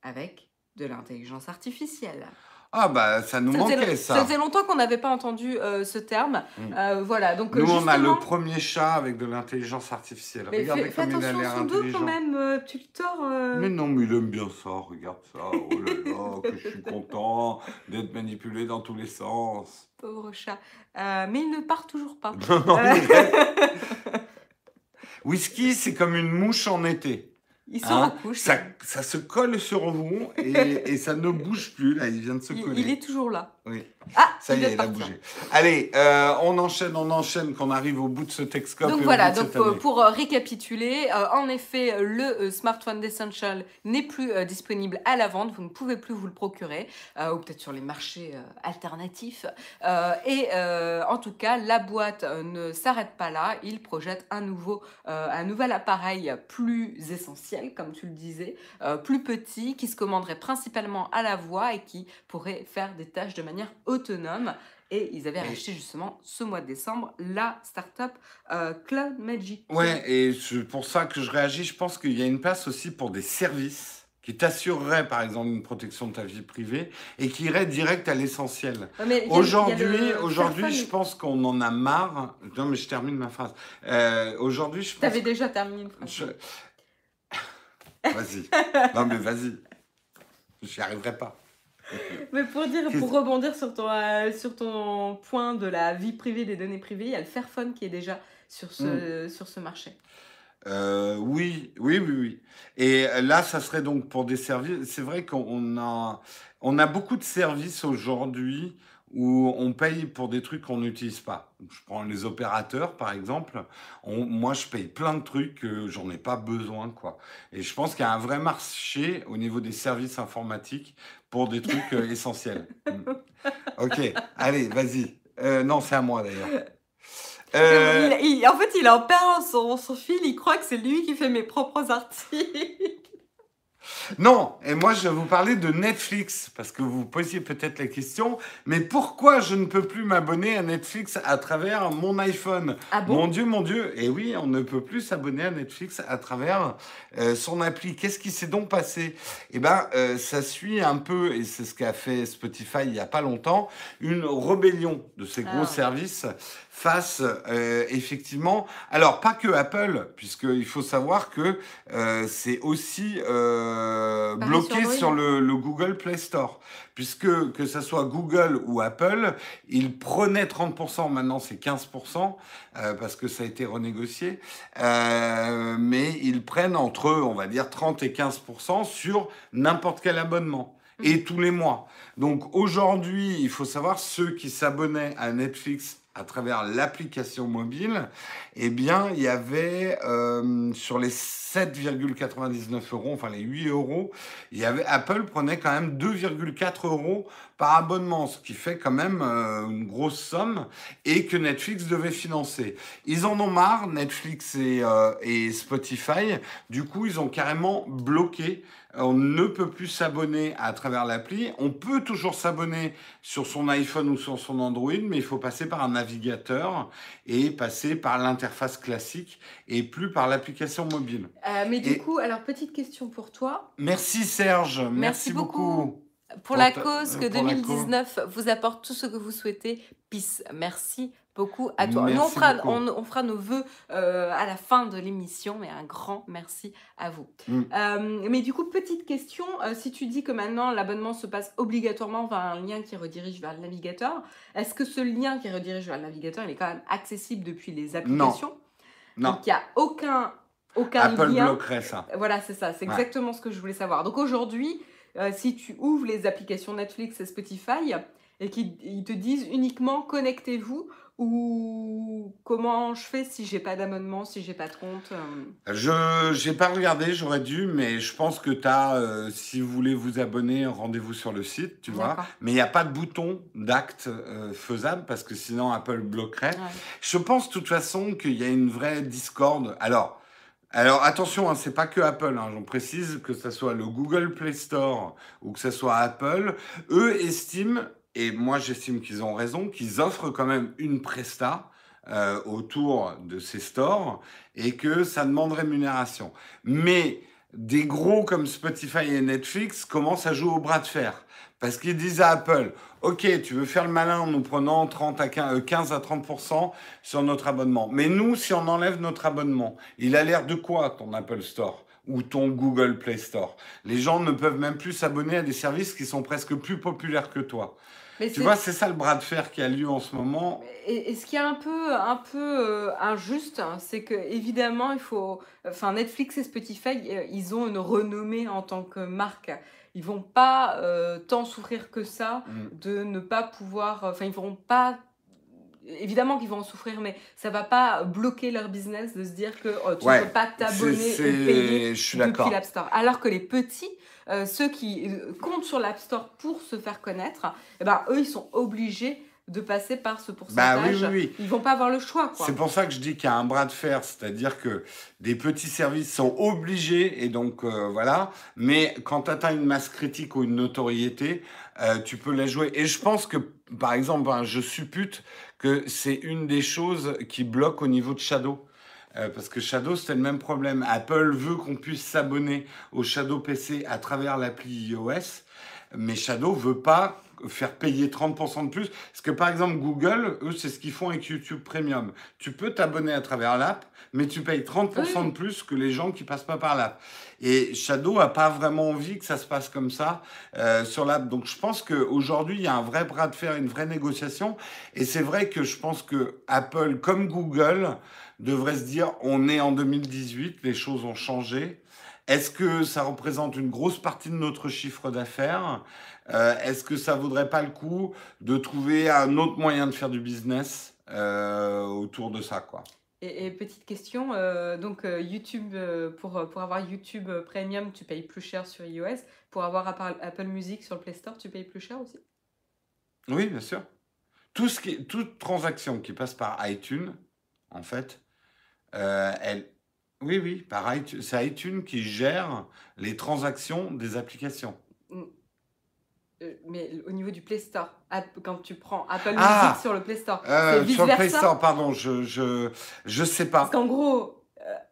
avec de l'intelligence artificielle. Ah, bah, ça nous Ça faisait, manquait, ça ça. faisait longtemps qu'on n'avait pas entendu euh, ce terme. Mm. Euh, voilà, donc Nous, on a le premier chat avec de l'intelligence artificielle. Mais Regardez comme il a l'air intelligent. quand même, euh, tu le tords. Mais non, mais il aime bien ça, regarde ça. Oh là là, que je suis content d'être manipulé dans tous les sens. Pauvre chat. Euh, mais il ne part toujours pas. Non, Whisky, c'est comme une mouche en été. Il se Hein, recouche. ça, ça se colle sur vous et, et ça ne bouge plus. Là, il vient de se Il, coller. il est toujours là. Oui. Ah, Ça y est, il a bougé. Allez, euh, on enchaîne, on enchaîne, qu'on arrive au bout de ce Texcope. Donc voilà, donc euh, pour euh, récapituler, euh, en effet, le smartphone d'Essential n'est plus disponible à la vente, vous ne pouvez plus vous le procurer, ou peut-être sur les marchés alternatifs. Et en tout cas, la boîte ne s'arrête pas là, il projette un, nouveau, un nouvel appareil plus essentiel, comme tu le disais, plus petit, qui se commanderait principalement à la voix et qui pourrait faire des tâches de manière autonome. Et ils avaient Et- racheté justement ce mois de décembre la startup euh, Cloud Magic. Ouais, et c'est pour ça que je réagis. Je pense qu'il y a une place aussi pour des services qui t'assureraient, par exemple, une protection de ta vie privée et qui iraient direct à l'essentiel. Aujourd'hui, aujourd'hui, je pense qu'on en a marre. Non, mais je termine ma phrase. Euh, aujourd'hui, je pense. T'avais déjà terminé une phrase. Je- Vas-y. Non, mais vas-y. J'y arriverai pas. Mais pour dire, pour rebondir sur ton, euh, sur ton point de la vie privée, des données privées, il y a le Fairphone qui est déjà sur ce, sur ce marché. Euh, oui, oui, oui, oui. Et là, ça serait donc pour des services. C'est vrai qu'on a, on a beaucoup de services aujourd'hui où on paye pour des trucs qu'on n'utilise pas. Je prends les opérateurs, par exemple. On- moi, je paye plein de trucs que j'en ai pas besoin, quoi. Et je pense qu'il y a un vrai marché au niveau des services informatiques pour des trucs euh, essentiels. Mm. Ok, allez, vas-y. Euh, non, c'est à moi d'ailleurs. Euh, Il- il- en fait, il en perd son, son fil, il croit que c'est lui qui fait mes propres articles. Non, et moi je vais vous parler de Netflix, parce que vous posiez peut-être la question, mais pourquoi je ne peux plus m'abonner à Netflix à travers mon iPhone? Ah bon? Mon Dieu, mon Dieu, et oui, on ne peut plus s'abonner à Netflix à travers euh, son appli. Qu'est-ce qui s'est donc passé? Eh bien, ça suit un peu, et c'est ce qu'a fait Spotify il n'y a pas longtemps, une rébellion de ces gros Ah. services face euh, effectivement, alors pas que Apple, puisqu'il faut savoir que euh, c'est aussi euh, bloqué sur le, le Google Play Store. Puisque que ce soit Google ou Apple, ils prenaient 30%, maintenant c'est 15%, euh, parce que ça a été renégocié, Euh, mais ils prennent entre, on va dire, 30 et 15% sur n'importe quel abonnement. Et tous les mois. Donc aujourd'hui, il faut savoir, ceux qui s'abonnaient à Netflix à travers l'application mobile, eh bien, il y avait euh, sur les 7,99 euros, enfin les 8 euros, il y avait Apple prenait quand même 2,4 euros par abonnement, ce qui fait quand même euh, une grosse somme et que Netflix devait financer. Ils en ont marre, Netflix et, euh, et Spotify. Du coup, ils ont carrément bloqué. On ne peut plus s'abonner à travers l'appli. On peut toujours s'abonner sur son iPhone ou sur son Android, mais il faut passer par un navigateur et passer par l'interface classique et plus par l'application mobile. Euh, mais du Et- coup, alors petite question pour toi. Merci Serge, merci, Merci beaucoup. beaucoup. Pour Pour la cause que pour la 2019 vous apporte tout ce que vous souhaitez. Peace. Merci beaucoup à toi. Nous, on fera, on, on fera nos vœux euh, à la fin de l'émission, mais un grand merci à vous. Mm. Euh, mais du coup, petite question, euh, si tu dis que maintenant l'abonnement se passe obligatoirement vers un lien qui redirige vers le navigateur, est-ce que ce lien qui redirige vers le navigateur, il est quand même accessible depuis les applications? Non, Donc il n'y a aucun, aucun Apple lien. bloquerait ça. Voilà, c'est ça, c'est Ouais. exactement ce que je voulais savoir. Donc aujourd'hui, euh, si tu ouvres les applications Netflix et Spotify et qu'ils ils te disent uniquement connectez-vous ou comment je fais si j'ai pas d'abonnement, si j'ai pas de compte euh, Je j'ai pas regardé, j'aurais dû, mais je pense que tu as, si vous voulez vous abonner, rendez-vous sur le site, tu vois. Mais il n'y a pas de bouton d'acte euh, faisable parce que sinon Apple bloquerait. ouais. Je pense de toute façon qu'il y a une vraie discorde. Alors, alors attention, hein, c'est pas que Apple. Hein, J'en précise que ce soit le Google Play Store ou que ce soit Apple, eux estiment, et moi j'estime qu'ils ont raison, qu'ils offrent quand même une presta euh, autour de ces stores et que ça demande rémunération. Mais des gros comme Spotify et Netflix commencent à jouer au bras de fer. Parce qu'ils disent à Apple, OK, tu veux faire le malin en nous prenant 30 à 15, euh, 15 à 30% sur notre abonnement. Mais nous, si on enlève notre abonnement, il a l'air de quoi ton Apple Store ou ton Google Play Store? Les gens ne peuvent même plus s'abonner à des services qui sont presque plus populaires que toi. Mais Tu vois, c'est ça le bras de fer qui a lieu en ce moment. Et, et ce qui est un peu, un peu euh, injuste, hein, c'est que évidemment, il faut, enfin Netflix et Spotify, euh, ils ont une renommée en tant que marque. Ils vont pas euh, tant souffrir que ça Mm. de ne pas pouvoir. Enfin, ils vont pas. Évidemment qu'ils vont en souffrir, mais ça va pas bloquer leur business de se dire que oh, tu ne Ouais, peux pas t'abonner ou payer je suis depuis l'App Store. Alors que les petits, euh, ceux qui euh, comptent sur l'App Store pour se faire connaître, eh ben, eux, ils sont obligés de passer par ce Bah pourcentage. oui, oui, oui. Ils vont pas avoir le choix. C'est pour ça que je dis qu'il y a un bras de fer, c'est-à-dire que des petits services sont obligés, et donc euh, voilà, mais quand tu atteins une masse critique ou une notoriété, euh, tu peux la jouer. Et je pense que, par exemple, ben, je suppute que c'est une des choses qui bloque au niveau de Shadow. Euh, parce que Shadow, c'était le même problème. Apple veut qu'on puisse s'abonner au Shadow PC à travers l'appli iOS, mais Shadow veut pas faire payer 30% de plus. Parce que par exemple, Google, eux, c'est ce qu'ils font avec YouTube Premium. Tu peux t'abonner à travers l'app, mais tu payes 30% de plus que les gens qui passent pas par l'app. Et Shadow a pas vraiment envie que ça se passe comme ça euh, sur l'app. Donc je pense qu'aujourd'hui, il y a un vrai bras de fer, une vraie négociation. Et c'est vrai que je pense que Apple, comme Google, devrait se dire, on est en 2018, les choses ont changé. Est-ce que ça représente une grosse partie de notre chiffre d'affaires? Euh, Est-ce que ça vaudrait pas le coup de trouver un autre moyen de faire du business euh, autour de ça, quoi? Et, et petite question, euh, donc YouTube, pour, pour avoir YouTube Premium, tu payes plus cher sur iOS. Pour avoir Apple Apple Music sur le Play Store, tu payes plus cher aussi? Oui, bien sûr. Tout ce qui, toute transaction qui passe par iTunes, en fait, elle, oui, oui, par iTunes, c'est iTunes qui gère les transactions des applications. Euh, Mais au niveau du Play Store, quand tu prends Apple Ah Music sur le Play Store, Euh, sur le Play Store, pardon, je, je, je sais Parce pas. qu'en gros,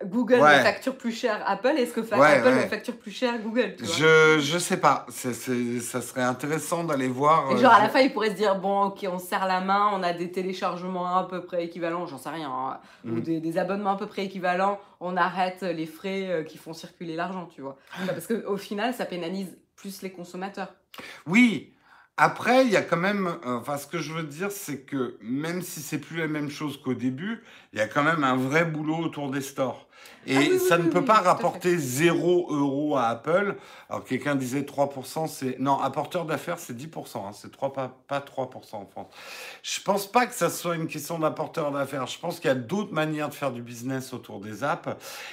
Google Ouais. me facture plus cher Apple, est-ce que Ouais, Apple ouais. me facture plus cher Google tu vois? Je, je sais pas. C'est, ça serait intéressant d'aller voir. Et euh, genre à la fin, ils pourraient se dire bon, ok, on se serre la main, on a des téléchargements à peu près équivalents, j'en sais rien, hein, ou Mm. des, des abonnements à peu près équivalents, on arrête les frais euh, qui font circuler l'argent, tu vois. Parce qu'au final, ça pénalise plus les consommateurs. Oui. Après, il y a quand même, euh, enfin, ce que je veux dire, c'est que même si c'est plus la même chose qu'au début, il y a quand même un vrai boulot autour des stores. Et Ah oui, oui, ça ne oui, peut pas rapporter 0 euros à Apple. Alors, quelqu'un disait 3%, c'est. Non, apporteur d'affaires, c'est 10%. hein, c'est 3, pas, pas 3% en France. Je pense pas que ça soit une question d'apporteur d'affaires. Je pense qu'il y a d'autres manières de faire du business autour des apps.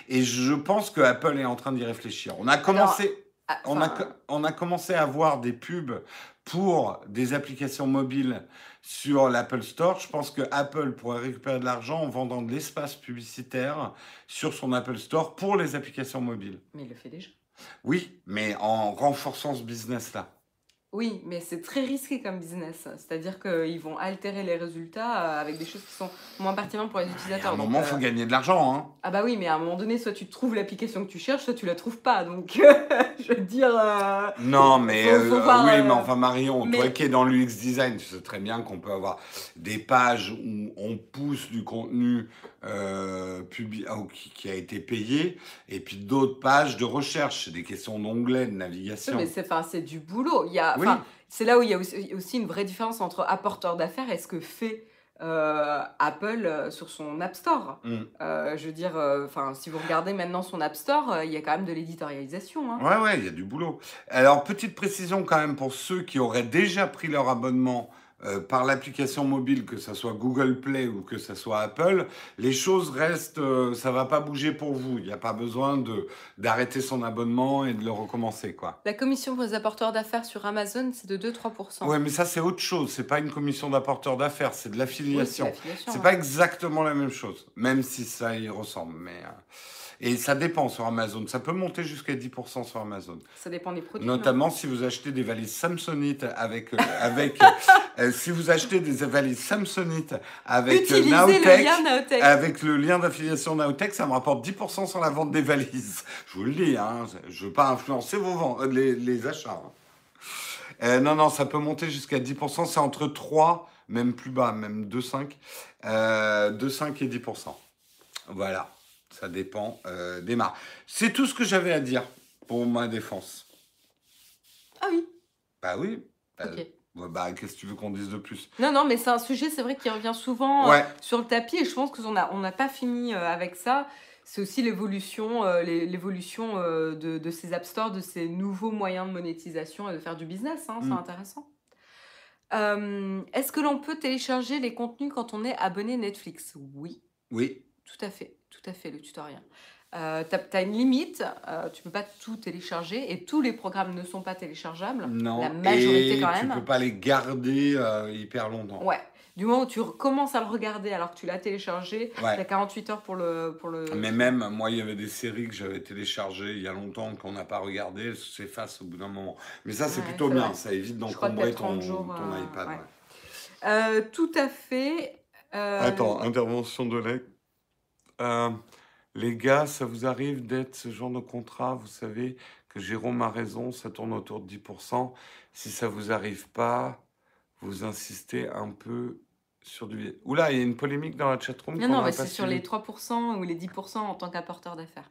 Et je pense que Apple est en train d'y réfléchir. On a commencé. Ah, On a, on commencé à voir des pubs pour des applications mobiles sur l'Apple Store. Je pense que Apple pourrait récupérer de l'argent en vendant de l'espace publicitaire sur son Apple Store pour les applications mobiles. Mais il le fait déjà. Oui, mais en renforçant ce business-là. Oui, mais c'est très risqué comme business. C'est-à-dire qu'ils vont altérer les résultats euh, avec des choses qui sont moins pertinentes pour les à utilisateurs. un Donc, moment, il euh, faut gagner de l'argent. Hein. Ah bah oui, mais à un moment donné, soit tu trouves l'application que tu cherches, soit tu la trouves pas. Donc, je veux dire... euh, Non, mais Faut- faut euh, voir, oui, euh, mais enfin Marion, toi mais- qui es dans l'UX design, tu sais très bien qu'on peut avoir des pages où on pousse du contenu euh, publi- ah, qui, qui a été payé, et puis d'autres pages de recherche, c'est des questions d'onglet, de navigation. mais c'est enfin, du boulot. Il y a, Oui. C'est là où il y a aussi, une vraie différence entre apporteur d'affaires et ce que fait euh, Apple euh, sur son App Store. Mm. Euh, je veux dire, enfin, si vous regardez maintenant son App Store, il y a quand même de l'éditorialisation. hein. Ouais, ouais, il y a du boulot. Alors, petite précision quand même pour ceux qui auraient déjà pris leur abonnement euh, par l'application mobile, que ce soit Google Play ou que ce soit Apple, les choses restent, euh, ça va pas bouger pour vous. Il n'y a pas besoin de d'arrêter son abonnement et de le recommencer, quoi. La commission pour les apporteurs d'affaires sur Amazon, c'est de 2-3%. Ouais, mais ça c'est autre chose. C'est pas une commission d'apporteur d'affaires, c'est de Oui, l'affiliation. l'affiliation, C'est pas exactement la même chose, même si ça y ressemble. Mais euh, et ça dépend sur Amazon. Ça peut monter jusqu'à 10% sur Amazon. Ça dépend des produits. Notamment si vous achetez des valises Samsonite avec euh, avec euh, si vous achetez des valises Samsonite avec euh, Naotech. avec le lien d'affiliation Nowtech, ça me rapporte 10% sur la vente des valises. Je vous le dis, hein, je veux pas influencer vos ventes, euh, les, les achats. hein. Euh, non, non, ça peut monter jusqu'à 10%. C'est entre 3, même plus bas, même 2,5. Euh, 2,5 et 10%. Voilà, ça dépend euh, des marques. C'est tout ce que j'avais à dire pour ma défense. Ah oui, Bah oui. Bah, ok. ouais, bah, qu'est-ce que tu veux qu'on dise de plus? Non, non, mais c'est un sujet, c'est vrai, qui revient souvent euh, sur le tapis et je pense qu'on n'a on n'a pas fini euh, avec ça. c'est aussi l'évolution euh, l'é- l'évolution de, de ces App Store, de ces nouveaux moyens de monétisation et de faire du business. hein, c'est Mm. intéressant. Euh, Est-ce que l'on peut télécharger les contenus quand on est abonné Netflix? Oui, Oui. Tout à fait, tout à fait, le tutoriel. Euh, tu as, une limite, euh, tu peux pas tout télécharger et tous les programmes ne sont pas téléchargeables. Non. La majorité et quand tu même. peux pas les garder euh, hyper longtemps. Ouais, du moment où tu recommences à le regarder alors que tu l'as téléchargé, tu Ouais. as 48 heures pour le... Pour le... Mais même, moi, il y avait des séries que j'avais téléchargées il y a longtemps qu'on n'a pas regardées, elles s'effacent au bout d'un moment. Mais ça, c'est Ouais, plutôt bien, vrai. ça évite d'encombrer t'as 30 ton, jours, ton euh, iPad. ouais. ouais. Euh, tout à fait. euh, Attends, intervention de Lec. Euh, les gars, ça vous arrive d'être ce genre de contrat? Vous savez que Jérôme a raison, ça tourne autour de 10%. Si ça vous arrive pas, vous insistez un peu sur du... Oula, il y a une polémique dans la chatroom Non, non, bah, c'est sur les 3% ou les 10% en tant qu'apporteur d'affaires.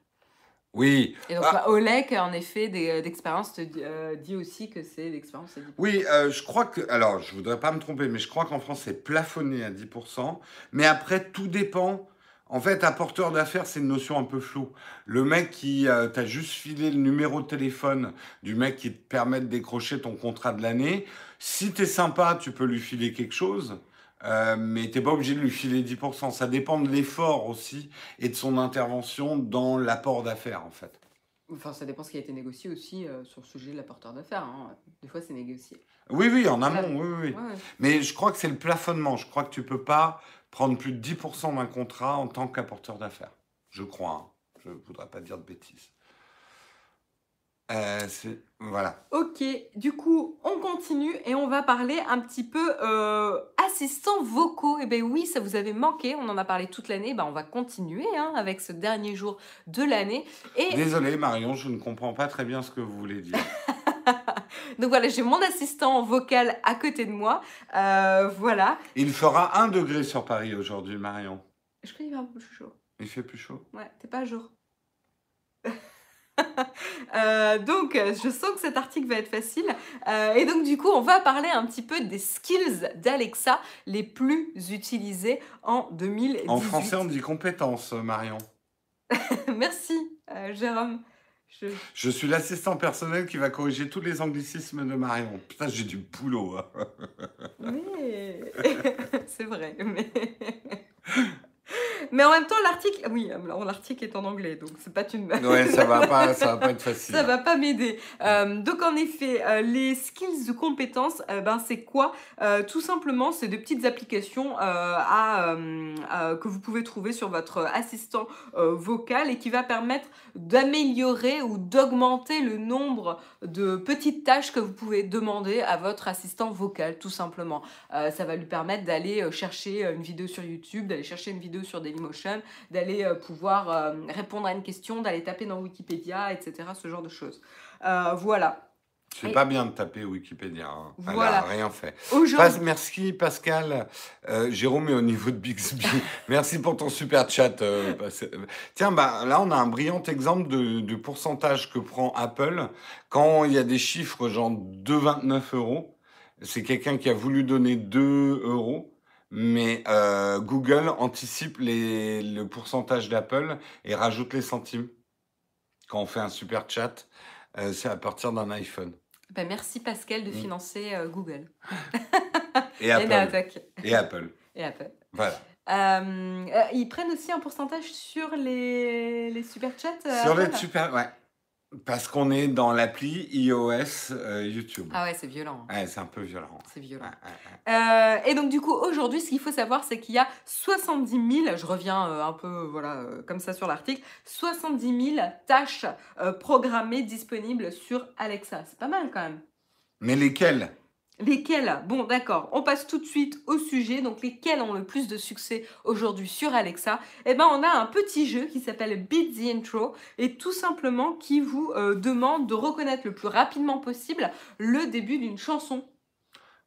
Oui, Et donc, Ah. bah, Olek, en effet, euh, d'expérience, te dit, euh, dit aussi que c'est l'expérience c'est 10%. Oui, euh, je crois que. Alors, je voudrais pas me tromper, mais je crois qu'en France, c'est plafonné à 10%. Mais après, tout dépend. En fait, apporteur d'affaires, c'est une notion un peu floue. Le mec qui euh, t'a juste filé le numéro de téléphone du mec qui te permet de décrocher ton contrat de l'année, si t'es sympa, tu peux lui filer quelque chose. Euh, mais t'es pas obligé de lui filer 10%. Ça dépend de l'effort aussi et de son intervention dans l'apport d'affaires, en fait. Enfin, ça dépend ce qui a été négocié aussi euh, sur le sujet de l'apporteur d'affaires. hein. Des fois, c'est négocié. Oui, oui, en amont, oui, oui. oui. Ouais, ouais. Mais je crois que c'est le plafonnement. Je crois que tu peux pas prendre plus de 10% d'un contrat en tant qu'apporteur d'affaires. Je crois. hein. Je ne voudrais pas dire de bêtises. Euh, c'est- voilà. Ok, du coup, on continue et on va parler un petit peu euh, assistants vocaux. Eh bien oui, ça vous avait manqué, on en a parlé toute l'année. Ben, on va continuer hein, avec ce dernier jour de l'année. Et Désolé Marion, je ne comprends pas très bien ce que vous voulez dire. donc voilà, j'ai mon assistant vocal à côté de moi. Euh, voilà. Il fera 1 degré sur Paris aujourd'hui, Marion. Je crois qu'il va un peu plus chaud. Il fait plus chaud. Ouais, t'es pas à jour. Euh, donc, je sens que cet article va être facile. Euh, et donc, du coup, on va parler un petit peu des skills d'Alexa les plus utilisés en 2018. En français, on dit compétence, Marion. Merci, euh, Jérôme. Je- Je suis l'assistant personnel qui va corriger tous les anglicismes de Marion. Putain, j'ai du boulot. hein. Mais... C'est vrai, mais... Mais en même temps, l'article... Oui, l'article est en anglais, donc c'est pas une... Ouais, ça va pas, ça va pas être facile. Ça va pas m'aider. Euh, donc en effet, euh, les skills de compétences, euh, ben c'est quoi? Tout simplement, c'est des petites applications à, que vous pouvez trouver sur votre assistant vocal et qui va permettre d'améliorer ou d'augmenter le nombre de petites tâches que vous pouvez demander à votre assistant vocal, tout simplement. Ça va lui permettre d'aller chercher une vidéo sur YouTube, d'aller chercher une vidéo sur Dailymotion, d'aller euh, pouvoir euh, répondre à une question, d'aller taper dans Wikipédia, etc. Ce genre de choses. Euh, voilà. C'est Et- pas bien de taper Wikipédia. hein. Elle Voilà. a rien fait. Pas- merci Pascal. Euh, Jérôme est au niveau de Bixby. merci pour ton super chat. euh, Tiens, bah, là, on a un brillant exemple de, de pourcentage que prend Apple quand il y a des chiffres genre 2,29 euros. C'est quelqu'un qui a voulu donner 2 euros. Mais euh, Google anticipe les, le pourcentage d'Apple et rajoute les centimes. Quand on fait un super chat, euh, c'est à partir d'un iPhone. ben, merci Pascal de Mm. financer euh, Google. Et Apple. Et Apple. Et Apple. Voilà. Euh, ils prennent aussi un pourcentage sur les, les super chats Sur les super. Ouais. Parce qu'on est dans l'appli iOS euh, YouTube. Ah ouais, c'est violent. Ouais, c'est un peu violent. C'est violent. Ouais, ouais, ouais. Euh, et donc du coup aujourd'hui ce qu'il faut savoir c'est qu'il y a 70 000, je reviens euh, un peu voilà comme ça sur l'article, 70 000 tâches programmées disponibles sur Alexa. C'est pas mal quand même. Mais lesquels Lesquels Bon d'accord, on passe tout de suite au sujet. Donc lesquels ont le plus de succès aujourd'hui sur Alexa? Eh ben on a un petit jeu qui s'appelle Beat the Intro et tout simplement qui vous euh, demande de reconnaître le plus rapidement possible le début d'une chanson.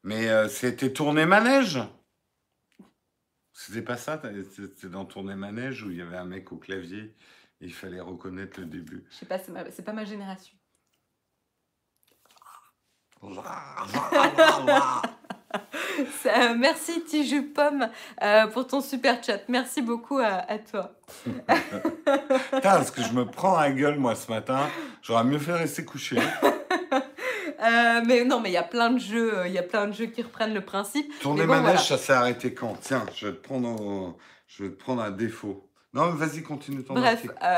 Mais euh, c'était Tourner Manège C'était pas ça C'était dans Tourner Manège où il y avait un mec au clavier et il fallait reconnaître le début. Je sais pas, c'est pas ma génération. Ça, merci Tiju Pomme euh, pour ton super chat. Merci beaucoup à, à toi. Putain, parce que je me prends à gueule, moi, ce matin. J'aurais mieux fait rester couché. Euh, mais non, mais il y a plein de jeux, euh, il y a plein de jeux qui reprennent le principe. Tourner bon, manège, voilà. ça s'est arrêté quand? Tiens, je vais te prendre, au- je vais te prendre un défaut. Non, mais vas-y, continue ton Bref, euh,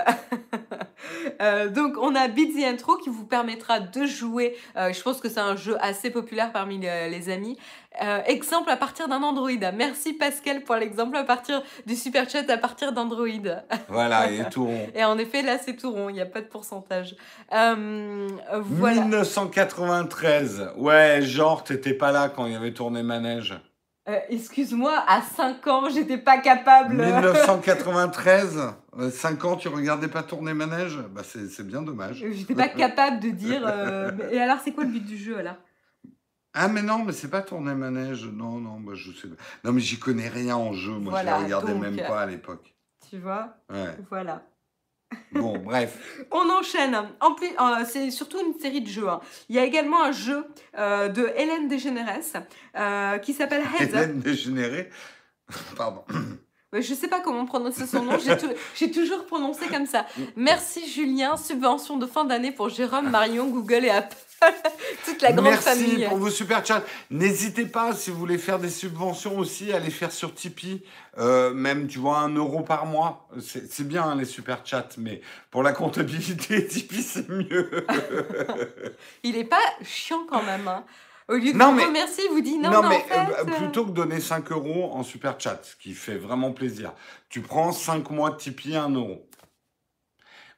euh, donc on a Beat the Intro qui vous permettra de jouer. euh, je pense que c'est un jeu assez populaire parmi les, les amis. Euh, exemple à partir d'un Android. Merci Pascal pour l'exemple à partir du super chat à partir d'Android. Voilà, et tout rond. Et en effet là c'est tout rond, il n'y a pas de pourcentage. Voilà. 1993. Ouais, genre, t'étais pas là quand il y avait tourné manège. Euh, Excuse-moi, à 5 ans j'étais pas capable. 1993 5 ans, tu regardais pas tourner manège? Bah, c'est bien dommage. J'étais pas capable de dire. euh, Et alors c'est quoi le but du jeu alors? Ah, mais non, mais c'est pas tourner manège. Non, non, bah, je sais pas. Non, mais j'y connais rien en jeu. Moi, Voilà, je les regardais donc, même euh, pas à l'époque. Tu vois? Ouais. Voilà. Bon, bref. On enchaîne. En plus, euh, c'est surtout une série de jeux. hein. Il y a également un jeu euh, de Hélène Dégénérès euh, qui s'appelle Heads. Hélène dégénérée. Pardon. Ouais, Je sais pas comment prononcer son nom. J'ai toujours prononcé comme ça. Merci Julien. Subvention de fin d'année pour Jérôme, Marion, Google et Apple. Toute la grande Merci famille. pour vos super chats. N'hésitez pas, si vous voulez faire des subventions aussi, à les faire sur Tipeee. Euh, même, tu vois, un euro par mois. C'est bien, hein, les super chats, mais pour la comptabilité, Tipeee, c'est mieux. Il est pas chiant quand même. hein. Au lieu de Non, vous mais- remercier, il vous dit non, Non, mais, mais en fait, euh, euh, plutôt que donner 5 euros en super chat, ce qui fait vraiment plaisir, tu prends 5 mois de Tipeee, 1 euro.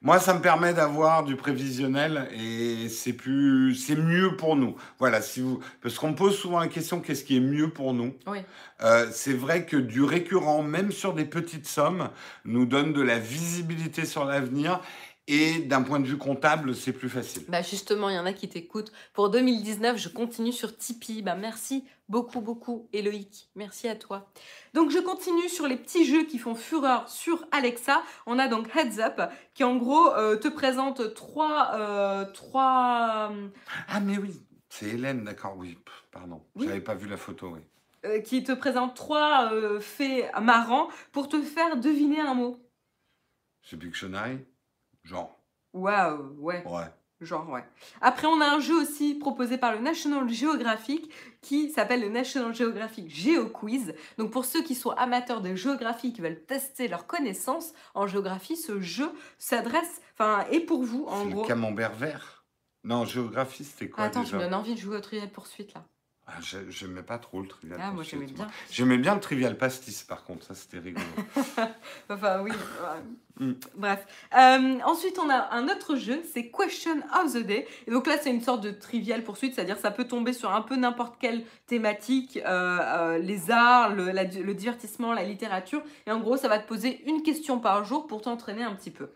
Moi, ça me permet d'avoir du prévisionnel et c'est plus, c'est mieux pour nous. Voilà, si vous, parce qu'on me pose souvent la question, qu'est-ce qui est mieux pour nous? Oui. Euh, C'est vrai que du récurrent, même sur des petites sommes, nous donne de la visibilité sur l'avenir et d'un point de vue comptable, c'est plus facile. Bah justement, il y en a qui t'écoutent. Pour 2019, je continue sur Tipeee. Bah merci beaucoup, beaucoup, Eloïc. Merci à toi. Donc, je continue sur les petits jeux qui font fureur sur Alexa. On a donc Heads Up, qui en gros euh, te présente trois... euh, trois Ah, mais oui, c'est Hélène, d'accord, oui, pardon, Oui. j'avais pas vu la photo, oui. euh, qui te présente trois euh, faits marrants pour te faire deviner un mot. C'est Pictionary Genre, Waouh, ouais. ouais. Genre, ouais. Après, on a un jeu aussi proposé par le National Geographic qui s'appelle le National Geographic Geo Quiz. Donc, pour ceux qui sont amateurs de géographie, qui veulent tester leurs connaissances en géographie, ce jeu s'adresse, enfin, est pour vous, en C'est gros. le camembert vert Non, géographie, c'était quoi Attends, tu déjà? me donnes envie de jouer au trivial poursuite, là. Ah, j'ai- J'aimais pas trop le trivial Ah, moi, Pursuit, j'aimais bien. J'aimais bien le trivial pastis, par contre, ça c'était rigolo. Enfin, oui. Bref. Euh, ensuite, on a un autre jeu, c'est Question of the Day. Et donc là, c'est une sorte de trivial poursuite, c'est-à-dire ça peut tomber sur un peu n'importe quelle thématique, euh, euh, les arts, le, la- le divertissement, la littérature. Et en gros, ça va te poser une question par jour pour t'entraîner un petit peu.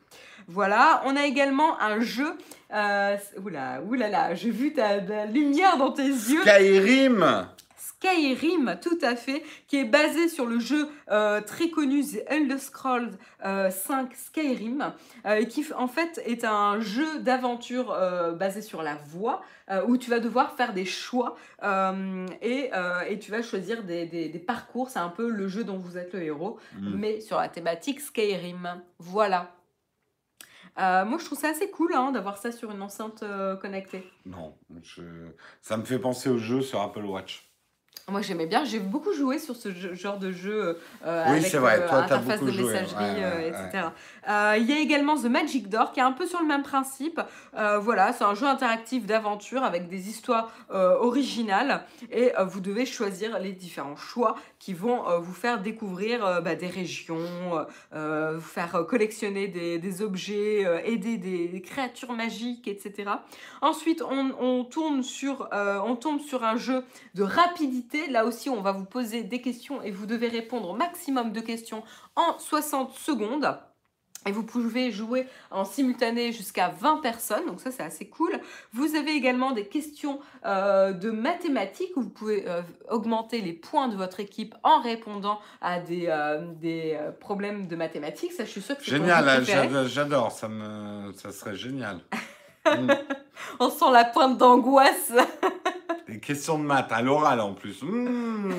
Voilà, on a également un jeu. Euh, oula, oulala, j'ai vu ta, ta lumière dans tes yeux. Skyrim Skyrim, tout à fait, qui est basé sur le jeu euh, très connu The Elder Scrolls euh, 5 Skyrim, euh, qui en fait est un jeu d'aventure euh, basé sur la voix, euh, où tu vas devoir faire des choix euh, et, euh, et tu vas choisir des, des- des parcours. C'est un peu le jeu dont vous êtes le héros, Mm. mais sur la thématique Skyrim. Voilà. Euh, moi, je trouve ça assez cool hein, d'avoir ça sur une enceinte euh, connectée. Non, ça me fait penser au jeu sur Apple Watch. Moi j'aimais bien, j'ai beaucoup joué sur ce jeu- genre de jeu euh, Oui, avec vrai, euh, toi, interface de joué, messagerie, ouais, euh, ouais, etc. Euh, Il y a également The Magic Door qui est un peu sur le même principe. Euh, voilà, c'est un jeu interactif d'aventure avec des histoires originales et vous devez choisir les différents choix qui vont vous faire découvrir bah, des régions, vous faire collectionner des, des objets, aider des, créatures magiques, etc. Ensuite, on, on tourne sur, on tombe sur un jeu de rapidité. Là aussi, on va vous poser des questions et vous devez répondre au maximum de questions en 60 secondes. Et vous pouvez jouer en simultané jusqu'à 20 personnes, donc ça c'est assez cool. Vous avez également des questions euh, de mathématiques où vous pouvez euh, augmenter les points de votre équipe en répondant à des, euh, des problèmes de mathématiques. Ça, je suis sûre que c'est Génial, j'adore, ça, me... ça serait génial. Mm. On sent la pointe d'angoisse. Des questions de maths à l'oral en plus. Mmh.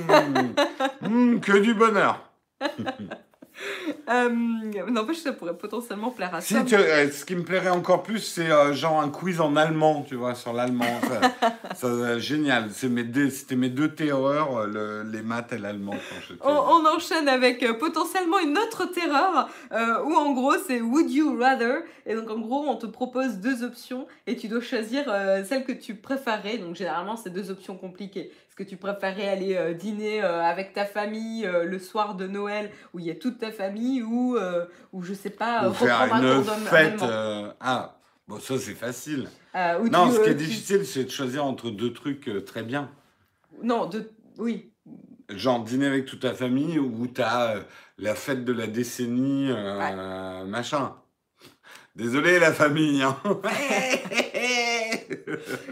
Mmh, que du bonheur. Euh, N'empêche, ça pourrait potentiellement plaire à Si, tu- euh, ce qui me plairait encore plus, c'est euh, genre un quiz en allemand, tu vois, sur l'allemand. Ça, ça, génial. C'est mes C'était mes deux terreurs, euh, le- les maths et l'allemand. On, on enchaîne avec potentiellement une autre terreur où en gros c'est Would you rather? Et donc en gros on te propose deux options et tu dois choisir celle que tu préférais donc généralement c'est deux options compliquées est-ce que tu préférais aller euh, dîner euh, avec ta famille euh, le soir de Noël où il y a toute ta famille ou euh, ou je sais pas Ou faire une fête. euh, Ah, bon, ça c'est facile. Ou Non, tu, ce qui euh, est tu- difficile, c'est de choisir entre deux trucs euh, très bien. non de oui Genre dîner avec toute ta famille ou t'as la fête de la décennie, machin. Désolé la famille. Hein.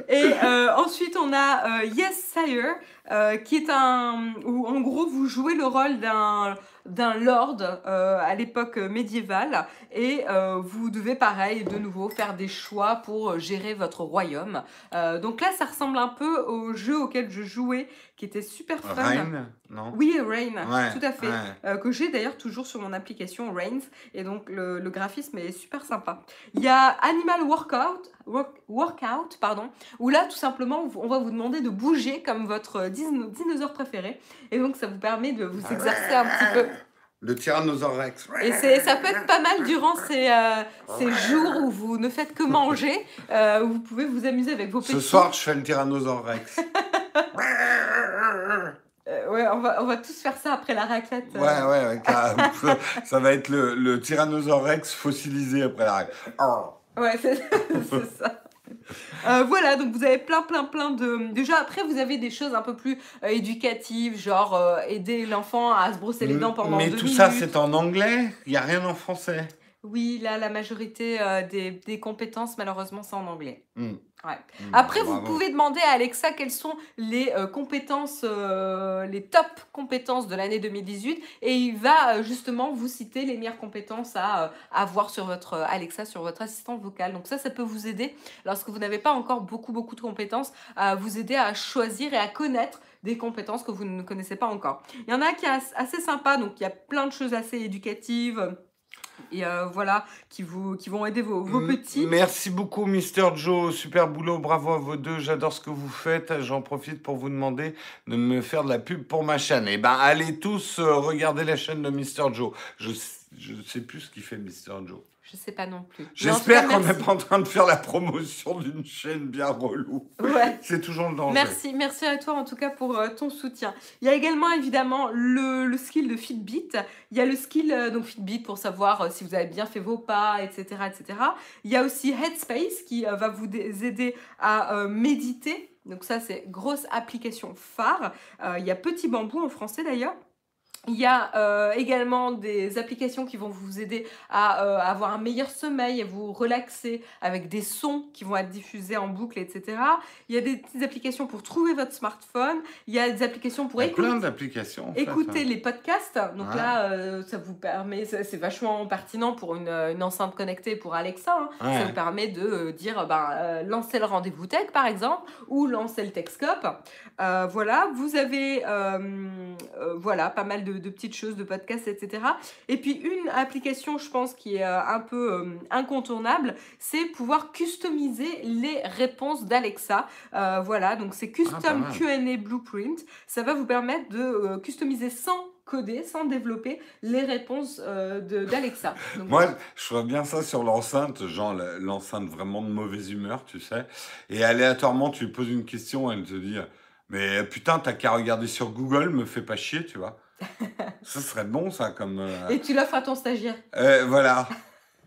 Et euh, ensuite, on a euh, Yes Sire, euh, qui est un. où en gros, vous jouez le rôle d'un d'un lord euh, à l'époque médiévale et euh, vous devez pareil de nouveau faire des choix pour euh, gérer votre royaume. Euh, donc là ça ressemble un peu au jeu auquel je jouais qui était super fun. Reine, non? Oui, Rain, Ouais, tout à fait. ouais. Euh, que j'ai d'ailleurs toujours sur mon application Reigns et donc le, le graphisme est super sympa. Il y a Animal Workout, Work- Workout pardon, où là tout simplement on va vous demander de bouger comme votre dino- dinosaure préféré et donc ça vous permet de vous exercer un petit peu. Le Tyrannosaurus Rex. Et ça peut être pas mal durant ces, euh, ces jours où vous ne faites que manger, euh, où vous pouvez vous amuser avec vos petits. Ce soir, je fais le Tyrannosaurus Rex. Euh, ouais, on va, on va tous faire ça après la raclette. Ouais, ouais, ouais. ça va être le, le Tyrannosaurus Rex fossilisé après la. Oh. Ouais, c'est ça. Euh, voilà, donc vous avez plein, plein, plein de. Déjà, après, vous avez des choses un peu plus euh, éducatives, genre euh, aider l'enfant à se brosser les dents pendant Mais deux tout minutes. ça, c'est en anglais? Il n'y a rien en français? Oui, là, la majorité des, des compétences, malheureusement, c'est en anglais. Hmm. Ouais. Hmm, Après, vous pouvez demander à Alexa quelles sont les euh, compétences, euh, les top compétences de l'année 2018, et il va euh, justement vous citer les meilleures compétences à avoir sur votre Alexa, sur votre assistant vocal. Donc ça, ça peut vous aider lorsque vous n'avez pas encore beaucoup, beaucoup de compétences, à vous aider à choisir et à connaître des compétences que vous ne connaissez pas encore. Il y en a qui est as- assez sympa, donc il y a plein de choses assez éducatives. Et euh, voilà, qui, vous, qui vont aider vos, vos petits. Merci beaucoup, Mister Joe. Super boulot. Bravo à vous deux. J'adore ce que vous faites. J'en profite pour vous demander de me faire de la pub pour ma chaîne. Eh ben, allez tous euh, regarder la chaîne de Mister Joe. Je, je sais plus ce qu'il fait, Mister Joe. Je sais pas non plus. J'espère qu'on n'est pas en train de faire la promotion d'une chaîne bien relou. Ouais. C'est toujours le danger. Merci, merci à toi en tout cas pour euh, ton soutien. Il y a également évidemment le, le skill de Fitbit. Il y a le skill euh, donc Fitbit pour savoir euh, si vous avez bien fait vos pas, etc., etc. Il y a aussi Headspace qui euh, va vous aider à méditer. Donc ça c'est grosse application phare. Il y a Petit Bambou en français d'ailleurs. Il y a euh, également des applications qui vont vous aider à euh, avoir un meilleur sommeil, à vous relaxer avec des sons qui vont être diffusés en boucle, etc. Il y a des petites applications pour trouver votre smartphone. Il y a des applications pour plein écouter, d'applications. en fait, écouter hein. les podcasts. Donc Ouais. là, euh, ça vous permet, c'est vachement pertinent pour une, une enceinte connectée pour Alexa. hein. Ouais. Ça vous permet de dire, ben, lancez le rendez-vous tech par exemple, ou lancez le Techscope. Euh, voilà, vous avez voilà, pas mal de, de petites choses, de podcasts, etc. Et puis une application, je pense, qui est euh, un peu euh, incontournable, c'est pouvoir customiser les réponses d'Alexa. Euh, voilà, donc c'est Ah, Custom. Q&A Blueprint. Ça va vous permettre de customiser sans coder, sans développer les réponses euh, d'Alexa. Moi, je vois bien ça sur l'enceinte, genre l'enceinte vraiment de mauvaise humeur, tu sais. Et aléatoirement, tu lui poses une question, elle te dit Mais putain, t'as qu'à regarder sur Google, me fais pas chier, tu vois. Ça serait bon, ça, comme. euh, Et tu l'offres à ton stagiaire. euh, voilà.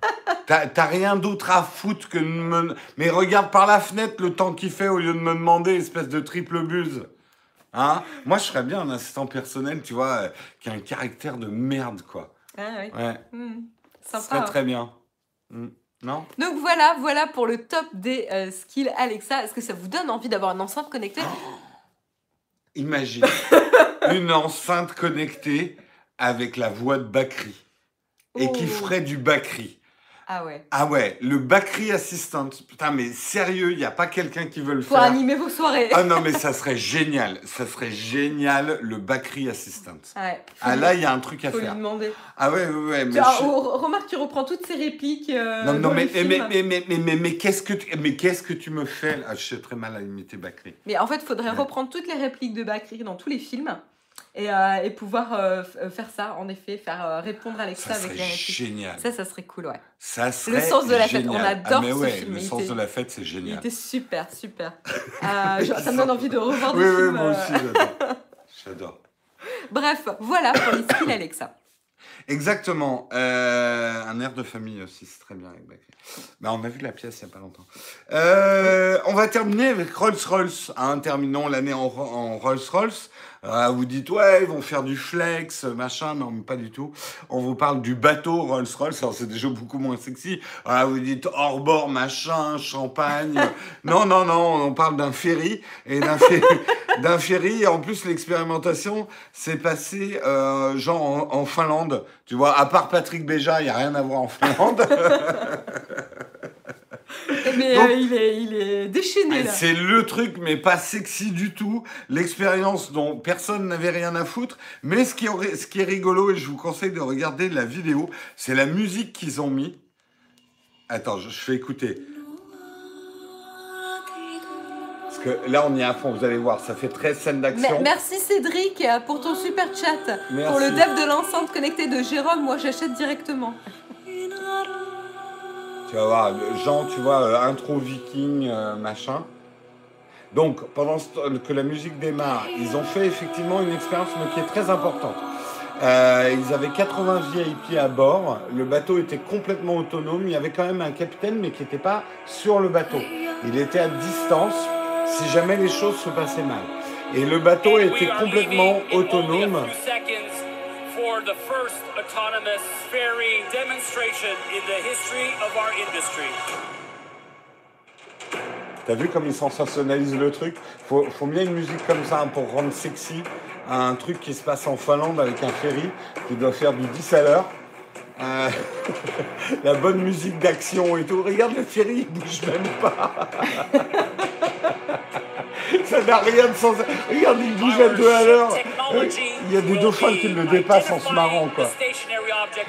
T'as rien d'autre à foutre que de me. Mais regarde par la fenêtre le temps qu'il fait au lieu de me demander, espèce de triple buse. Hein? Moi, je serais bien un assistant personnel, tu vois, euh, qui a un caractère de merde, quoi. Ah oui. Ouais, ça Sympa. serait hein. très bien. Hmm. Non? Donc voilà, voilà pour le top des euh, skills Alexa. Est-ce que ça vous donne envie d'avoir une enceinte connectée? Imagine une enceinte connectée avec la voix de Bakri et qui Oh. ferait du Bakri. Ah ouais. Ah ouais, le Bakri Assistant. Putain, mais sérieux, il n'y a pas quelqu'un qui veut le Pour faire animer vos soirées. Ah non, mais ça serait génial. Ça serait génial, le Bakri Assistant. Ouais. Faut Ah lui- là, il y a un truc à faut lui faire. demander. Ah ouais, ouais, ouais. Mais je- oh, remarque, tu reprends toutes ces répliques. euh, Non, non, dans mais, les mais, films. mais, mais, mais, mais, mais qu'est-ce que tu, mais qu'est-ce que tu me fais là? Ah, Je sais très mal à imiter Bakri. Mais en fait, il faudrait Ouais. reprendre toutes les répliques de Bakri dans tous les films et, euh, et pouvoir euh, euh, faire ça, en effet, faire répondre à Alexa Ça avec les génial. Ça, ça serait cool, ouais. Ça serait sens de la fête, on Ah, adore mais ce ouais, film, Le il sens de la fête, c'est Il génial. était super, super. Ça me donne envie de revoir Oui, des oui, films. moi aussi, j'adore. J'adore. Bref, voilà pour les skills Alexa. Exactement. Euh, un air de famille aussi, c'est très bien. Bah, on a vu la pièce il n'y a pas longtemps. Euh, on va terminer avec Rolls-Royce. Hein, terminons l'année en, en Rolls-Royce. Euh, vous dites, ouais, ils vont faire du flex, machin. Non, mais pas du tout. On vous parle du bateau Rolls-Royce. Alors, c'est déjà beaucoup moins sexy. Voilà, vous dites hors bord, machin, champagne. non, non, non, on parle d'un ferry. Et d'un ferry, d'un ferry. Et en plus, l'expérimentation s'est passée, euh, genre, en, en Finlande. Tu vois, à part Patrick Béja, il n'y a rien à voir en Finlande. Mais Donc- euh, il, est, il est déchaîné là. C'est le truc, mais pas sexy du tout. L'expérience dont personne n'avait rien à foutre. Mais ce qui, est- ce qui est rigolo, et je vous conseille de regarder la vidéo, c'est la musique qu'ils ont mis. Attends, je, je fais écouter. Parce que là, on y est à fond, vous allez voir, ça fait très scène d'action. merci Cédric pour ton super chat. Merci. Pour le dev de l'enceinte connectée de Jérôme, moi j'achète directement. Tu vas voir, Jean, tu vois, euh, intro viking, euh, machin. Donc, pendant que la musique démarre, ils ont fait effectivement une expérience mais qui est très importante. Euh, ils avaient 80 VIP à bord, le bateau était complètement autonome, il y avait quand même un capitaine mais qui n'était pas sur le bateau. Il était à distance si jamais les choses se passaient mal. Et le bateau était complètement autonome. The first autonomous ferry demonstration in the history of our industry. T'as vu comme ils sensationnalisent le truc? Faut, faut bien une musique comme ça hein, pour rendre sexy un truc qui se passe en Finlande avec un ferry qui doit faire du 10 à l'heure. Euh, la bonne musique d'action et tout. Regarde le ferry, il bouge même pas. ça n'a rien de sens. Regarde, il bouge à deux à l'heure. Il y a des dauphins qui le dépassent en se marrant, quoi.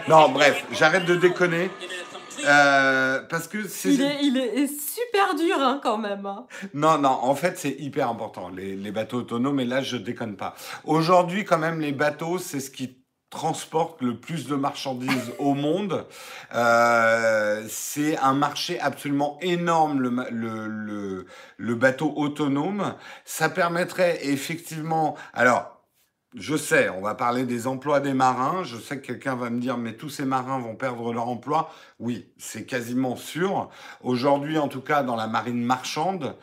Non, bref, j'arrête de déconner. euh, parce que c'est. Il est, il est super dur hein, quand même. hein. Non, non, en fait, c'est hyper important, les, les bateaux autonomes, et là, je déconne pas. Aujourd'hui, quand même, les bateaux, c'est ce qui transporte le plus de marchandises au monde. Euh, c'est un marché absolument énorme, le, le, bateau autonome. Ça permettrait effectivement... Alors, je sais, on va parler des emplois des marins. Je sais que quelqu'un va me dire, mais tous ces marins vont perdre leur emploi. Oui, c'est quasiment sûr. Aujourd'hui, en tout cas, dans la marine marchande,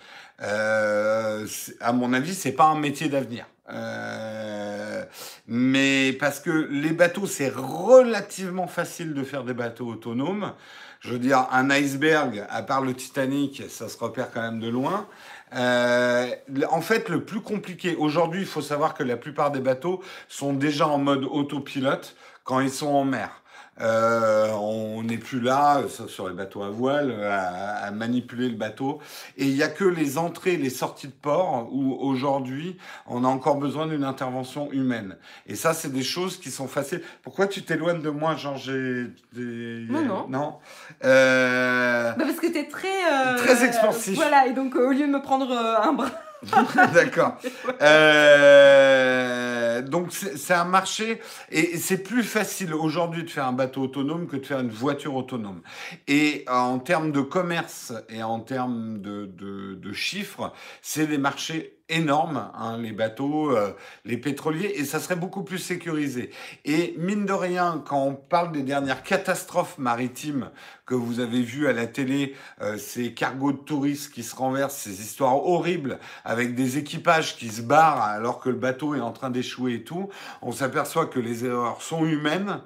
euh, à mon avis, c'est pas un métier d'avenir. Euh, mais parce que les bateaux, c'est relativement facile de faire des bateaux autonomes. Je veux dire, un iceberg, à part le Titanic, ça se repère quand même de loin. Euh, en fait, le plus compliqué, aujourd'hui, il faut savoir que la plupart des bateaux sont déjà en mode autopilote quand ils sont en mer. Euh, on n'est plus là, sauf sur les bateaux à voile, à, à manipuler le bateau. Et il n'y a que les entrées, les sorties de port où aujourd'hui on a encore besoin d'une intervention humaine. Et ça, c'est des choses qui sont faciles. Pourquoi tu t'éloignes de moi, genre j'ai des... Non, non. Non. Euh, Bah, parce que t'es très. euh, Très expansif. Voilà, et donc euh, au lieu de me prendre euh, un bras. D'accord. Euh, donc c'est un marché et c'est plus facile aujourd'hui de faire un bateau autonome que de faire une voiture autonome. Et en termes de commerce et en termes de, de, de chiffres, c'est des marchés énormes, hein, les bateaux, euh, les pétroliers, et ça serait beaucoup plus sécurisé. Et mine de rien, quand on parle des dernières catastrophes maritimes que vous avez vues à la télé, euh, ces cargos de touristes qui se renversent, ces histoires horribles avec des équipages qui se barrent alors que le bateau est en train d'échouer et tout, on s'aperçoit que les erreurs sont humaines.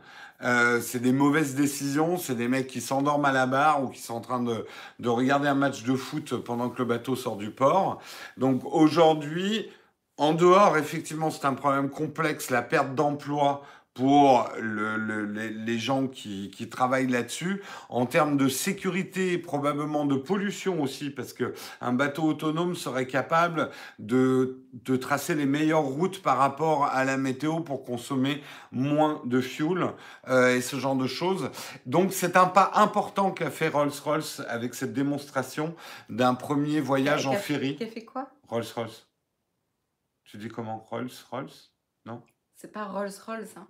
Euh, c'est des mauvaises décisions, c'est des mecs qui s'endorment à la barre ou qui sont en train de, de regarder un match de foot pendant que le bateau sort du port. Donc aujourd'hui, en dehors, effectivement, c'est un problème complexe, la perte d'emploi pour le- le- les, les gens qui, qui travaillent là-dessus. En termes de sécurité, probablement de pollution aussi, parce que un bateau autonome serait capable de, de tracer les meilleures routes par rapport à la météo pour consommer moins de fuel euh, et ce genre de choses. Donc c'est un pas important qu'a fait Rolls-Royce avec cette démonstration d'un premier voyage en ferry. Qui a fait quoi? Rolls-Royce. Tu dis comment? Rolls-Royce? C'est pas Rolls-Royce, hein.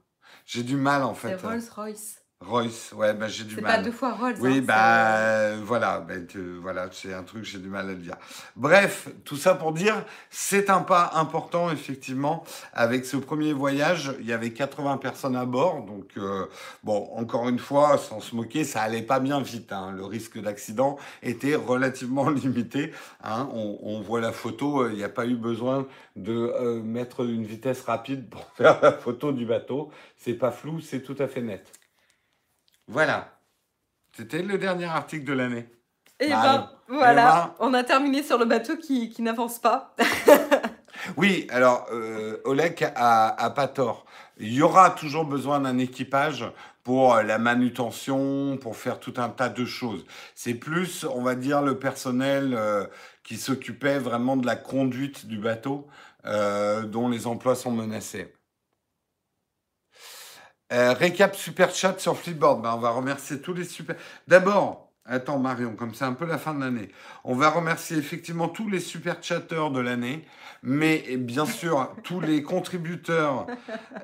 J'ai du mal en c'est fait. Royce, ouais, bah, j'ai du C'est mal. pas deux fois Rolls. Oui, hein, bah euh, voilà, bah, tu- voilà, c'est un truc, j'ai du mal à le dire. Bref, tout ça pour dire, c'est un pas important, effectivement, avec ce premier voyage. Il y avait 80 personnes à bord, donc euh, bon, encore une fois, sans se moquer, ça allait pas bien vite. hein. Le risque d'accident était relativement limité. hein. On, on voit la photo, euh, il n'y a pas eu besoin de mettre une vitesse rapide pour faire la photo du bateau. C'est pas flou, c'est tout à fait net. Voilà. C'était le dernier article de l'année. Et Bah, ben voilà, on a terminé sur le bateau qui, qui n'avance pas. Oui, alors euh, Oleg a, a pas tort. Il y aura toujours besoin d'un équipage pour la manutention, pour faire tout un tas de choses. C'est plus, on va dire, le personnel euh, qui s'occupait vraiment de la conduite du bateau, euh, dont les emplois sont menacés. Euh, récap super chat sur Flipboard. Ben, on va remercier tous les super. D'abord, attends Marion, comme c'est un peu la fin de l'année, on va remercier effectivement tous les super chatteurs de l'année, mais bien sûr tous les contributeurs.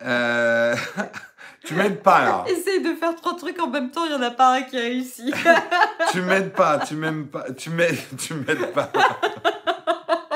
Euh... tu m'aides pas là. Essaye de faire trois trucs en même temps, il y en a pas un qui réussit. Tu m'aides pas. Tu m'aimes pas. Tu m'aides. Tu m'aides pas.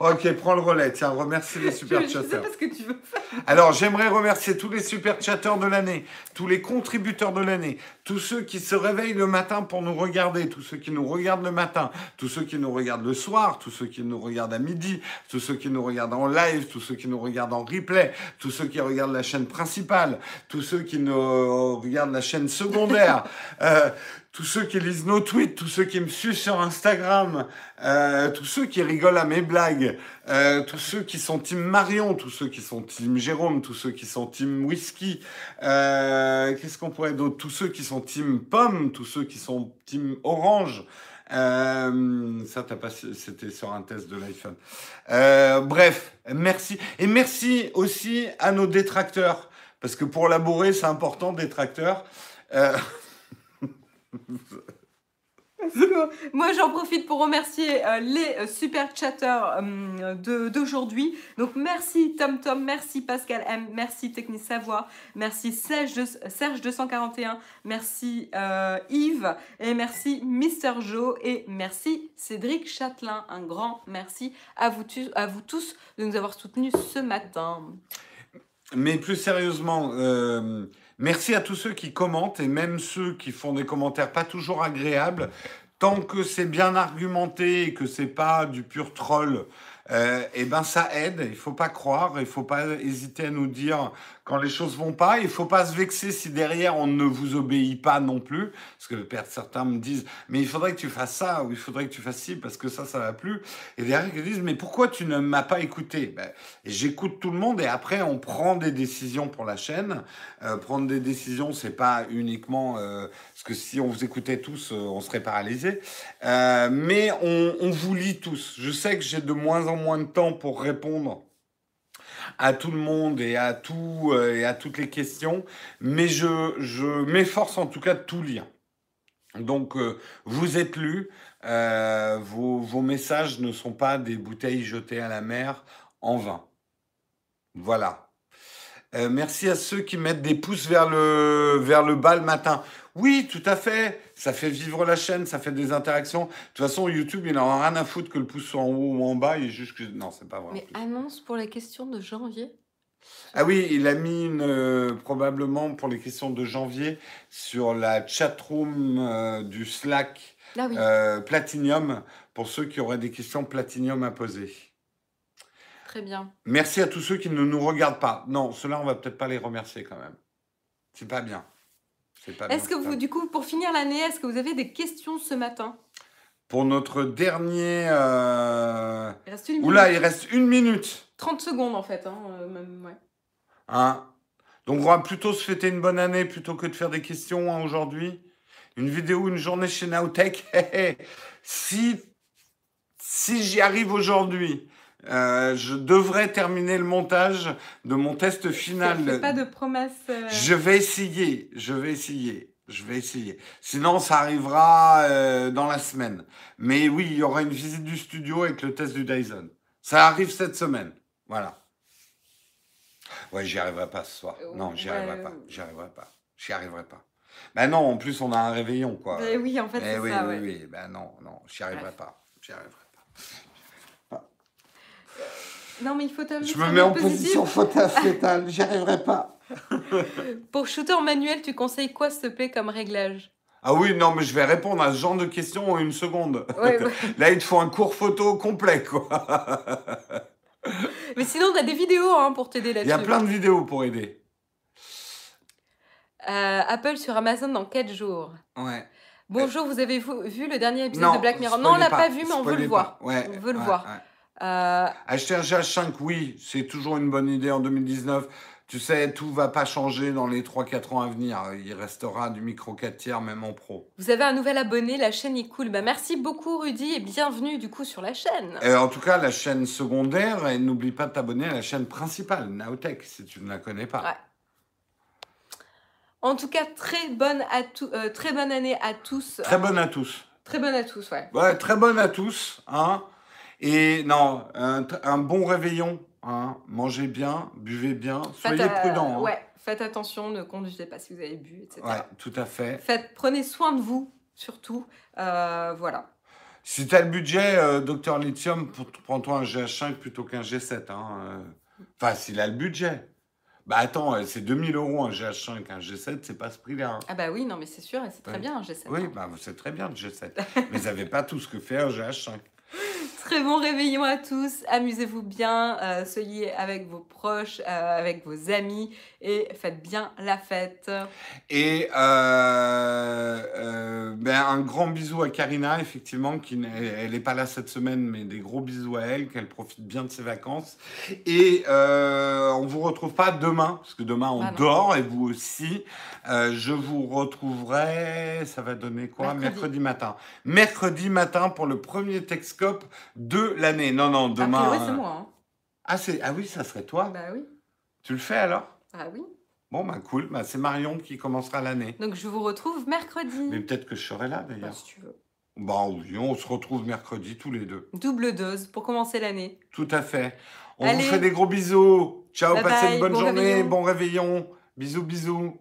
Ok, prends le relais. Tiens, remercie les super je, je sais chatteurs. pas ce que tu veux faire. Alors, j'aimerais remercier tous les super chatteurs de l'année, tous les contributeurs de l'année, tous ceux qui se réveillent le matin pour nous regarder, tous ceux qui nous regardent le matin, tous ceux qui nous regardent le soir, tous ceux qui nous regardent à midi, tous ceux qui nous regardent en live, tous ceux qui nous regardent en replay, tous ceux qui regardent la chaîne principale, tous ceux qui nous regardent la chaîne secondaire, euh, tous ceux qui lisent nos tweets, tous ceux qui me suivent sur Instagram, euh, tous ceux qui rigolent à mes blagues, euh, tous ceux qui sont team Marion, tous ceux qui sont team Jérôme, tous ceux qui sont team Whisky, euh, qu'est-ce qu'on pourrait d'autre Tous ceux qui sont team Pomme, tous ceux qui sont team Orange. Ça, t'as pas, c'était sur un test de l'iPhone. Bref, merci. Et merci aussi à nos détracteurs. Parce que pour labourer, c'est important, détracteurs. Moi, j'en profite pour remercier euh, les euh, super chatteurs euh, d'aujourd'hui. Donc, merci Tom Tom, merci Pascal M, merci Technique Savoie, merci Serge, de- Serge 241, merci euh, Yves, et merci Mister Joe, et merci Cédric Châtelain. Un grand merci à vous, tous de nous avoir soutenus ce matin. Mais plus sérieusement, merci à tous ceux qui commentent et même ceux qui font des commentaires pas toujours agréables. Tant que c'est bien argumenté et que c'est pas du pur troll, euh, eh ben ça aide. Il faut pas croire, il faut pas hésiter à nous dire quand les choses vont pas. Il faut pas se vexer si derrière on ne vous obéit pas non plus, parce que certains me disent mais il faudrait que tu fasses ça ou il faudrait que tu fasses ci parce que ça ça va plus. Et derrière ils disent mais pourquoi tu ne m'as pas écouté? Ben, et J'écoute tout le monde et après on prend des décisions pour la chaîne. Euh, prendre des décisions, c'est pas uniquement euh, parce que si on vous écoutait tous, euh, on serait paralysé. Euh, mais on, vous lit tous. Je sais que j'ai de moins en moins de temps pour répondre à tout le monde et à tout euh, et à toutes les questions, mais je, m'efforce en tout cas de tout lire. Donc vous êtes lus, vos messages ne sont pas des bouteilles jetées à la mer en vain. Voilà. Euh, merci à ceux qui mettent des pouces vers le, vers le bas le matin. Oui, tout à fait. Ça fait vivre la chaîne, ça fait des interactions. De toute façon, YouTube, il en a rien à foutre que le pouce soit en haut ou en bas. Il est juste que... Non, c'est pas vrai. Mais annonce pour les questions de janvier. Ah oui, il a mis une, euh, probablement pour les questions de janvier sur la chatroom euh, du Slack oui. euh, Platinium pour ceux qui auraient des questions Platinium à poser. Très bien. Merci à tous ceux qui ne nous regardent pas. Non, ceux-là, on va peut-être pas les remercier quand même. C'est pas bien. C'est pas bien, Est-ce que pas vous, du coup, pour finir l'année, est-ce que vous avez des questions ce matin? Pour notre dernier. euh, Il reste une Oula, minute. il reste une minute. 30 secondes en fait. Hein, euh, même, ouais. Hein? Donc on va plutôt se fêter une bonne année plutôt que de faire des questions hein, aujourd'hui. Une vidéo, une journée chez Nowtech. si si j'y arrive aujourd'hui, euh, je devrais terminer le montage de mon test final. Fais pas de promesses. euh, Je vais essayer, je vais essayer, je vais essayer. Sinon, ça arrivera euh, dans la semaine. Mais oui, il y aura une visite du studio avec le test du Dyson. Ça arrive cette semaine. Voilà. Ouais, j'y arriverai pas ce soir. Euh, Non, j'y arriverai pas. J'y arriverai pas. J'y arriverai pas. Ben non, en plus, on a un réveillon, quoi. eh oui, en fait, Eh c'est oui, ça, oui, ouais. oui. Ben non, non, j'y arriverai pas. J'y arriverai pas. Non, mais il faut t'amener Je me mets en positif. position fauteuil fétal. J'y arriverai pas. Pour shooter manuel, tu conseilles quoi, s'il te plaît, comme réglage? Ah oui, non, mais je vais répondre à ce genre de questions en une seconde. Ouais, ouais. Là, il te faut un cours photo complet, quoi. Mais sinon, t'as des vidéos hein, pour t'aider Il là-dessus. y a plein de vidéos pour aider. Euh, Apple sur Amazon dans 4 jours. Ouais. Bonjour, vous avez vu vu le dernier épisode Non, de Black Mirror? Non, on spoilez l'a pas, vu, mais on veut le voir. Ouais, On veut le ouais, voir. Euh, Acheter un GH5, oui, c'est toujours une bonne idée en 2019. Tu sais, tout va pas changer dans les 3-4 ans à venir. Il restera du micro 4 tiers, même en pro. vous avez un nouvel abonné, la chaîne est cool. Bah, merci beaucoup, Rudy, et bienvenue du coup sur la chaîne. Euh, en tout cas, la chaîne secondaire, et n'oublie pas de t'abonner à la chaîne principale, Nowtech, si tu ne la connais pas. Ouais. En tout cas, très bonne, à euh, très bonne année à tous. Très bonne à tous. Très bonne à tous, ouais. Ouais, très bonne à tous. Hein. Et non, un, un bon réveillon. Hein. Mangez bien, buvez bien, soyez Faites, euh, prudents. hein. Ouais, faites attention, ne conduisez pas si vous avez bu, etc. Ouais, tout à fait. Faites, prenez soin de vous, surtout. Euh, voilà. Si tu as le budget, euh, Docteur Lithium, prends-toi un GH5 plutôt qu'un G7. Hein. Enfin, s'il a le budget. Bah attends, c'est 2000 euros un GH5, un G7, c'est pas ce prix-là. hein. Ah bah oui, non mais c'est sûr, et c'est très bien, j'essaie. Oui, bah c'est très bien le G7. Mais ils n'avaient pas tout ce que fait un GH5. Très bon réveillon à tous, amusez-vous bien, euh, soyez avec vos proches, euh, avec vos amis et faites bien la fête. Et euh, euh, ben, un grand bisou à Karina, effectivement, qui n'est- elle n'est pas là cette semaine, mais des gros bisous à elle, qu'elle profite bien de ses vacances. Et euh, on vous retrouve pas demain, parce que demain on Ah non. dort, et vous aussi. Je vous retrouverai, ça va donner quoi? Mercredi. Mercredi matin. Mercredi matin pour le premier Texcope de l'année. Non, non, A demain. priori, c'est moi. hein. Ah, c'est... ah oui, ça serait toi? Bah oui. Tu le fais alors? Ah oui. Bon, bah cool. Bah, c'est Marion qui commencera l'année. Donc je vous retrouve mercredi. Mais peut-être que je serai là Bah, d'ailleurs. si tu veux. Bon, oui, on se retrouve mercredi tous les deux. Double dose pour commencer l'année. Tout à fait. On Allez. vous fait des gros bisous. Ciao, Bye passez bye, une bonne bon journée, réveillon. bon réveillon. Bisous, bisous.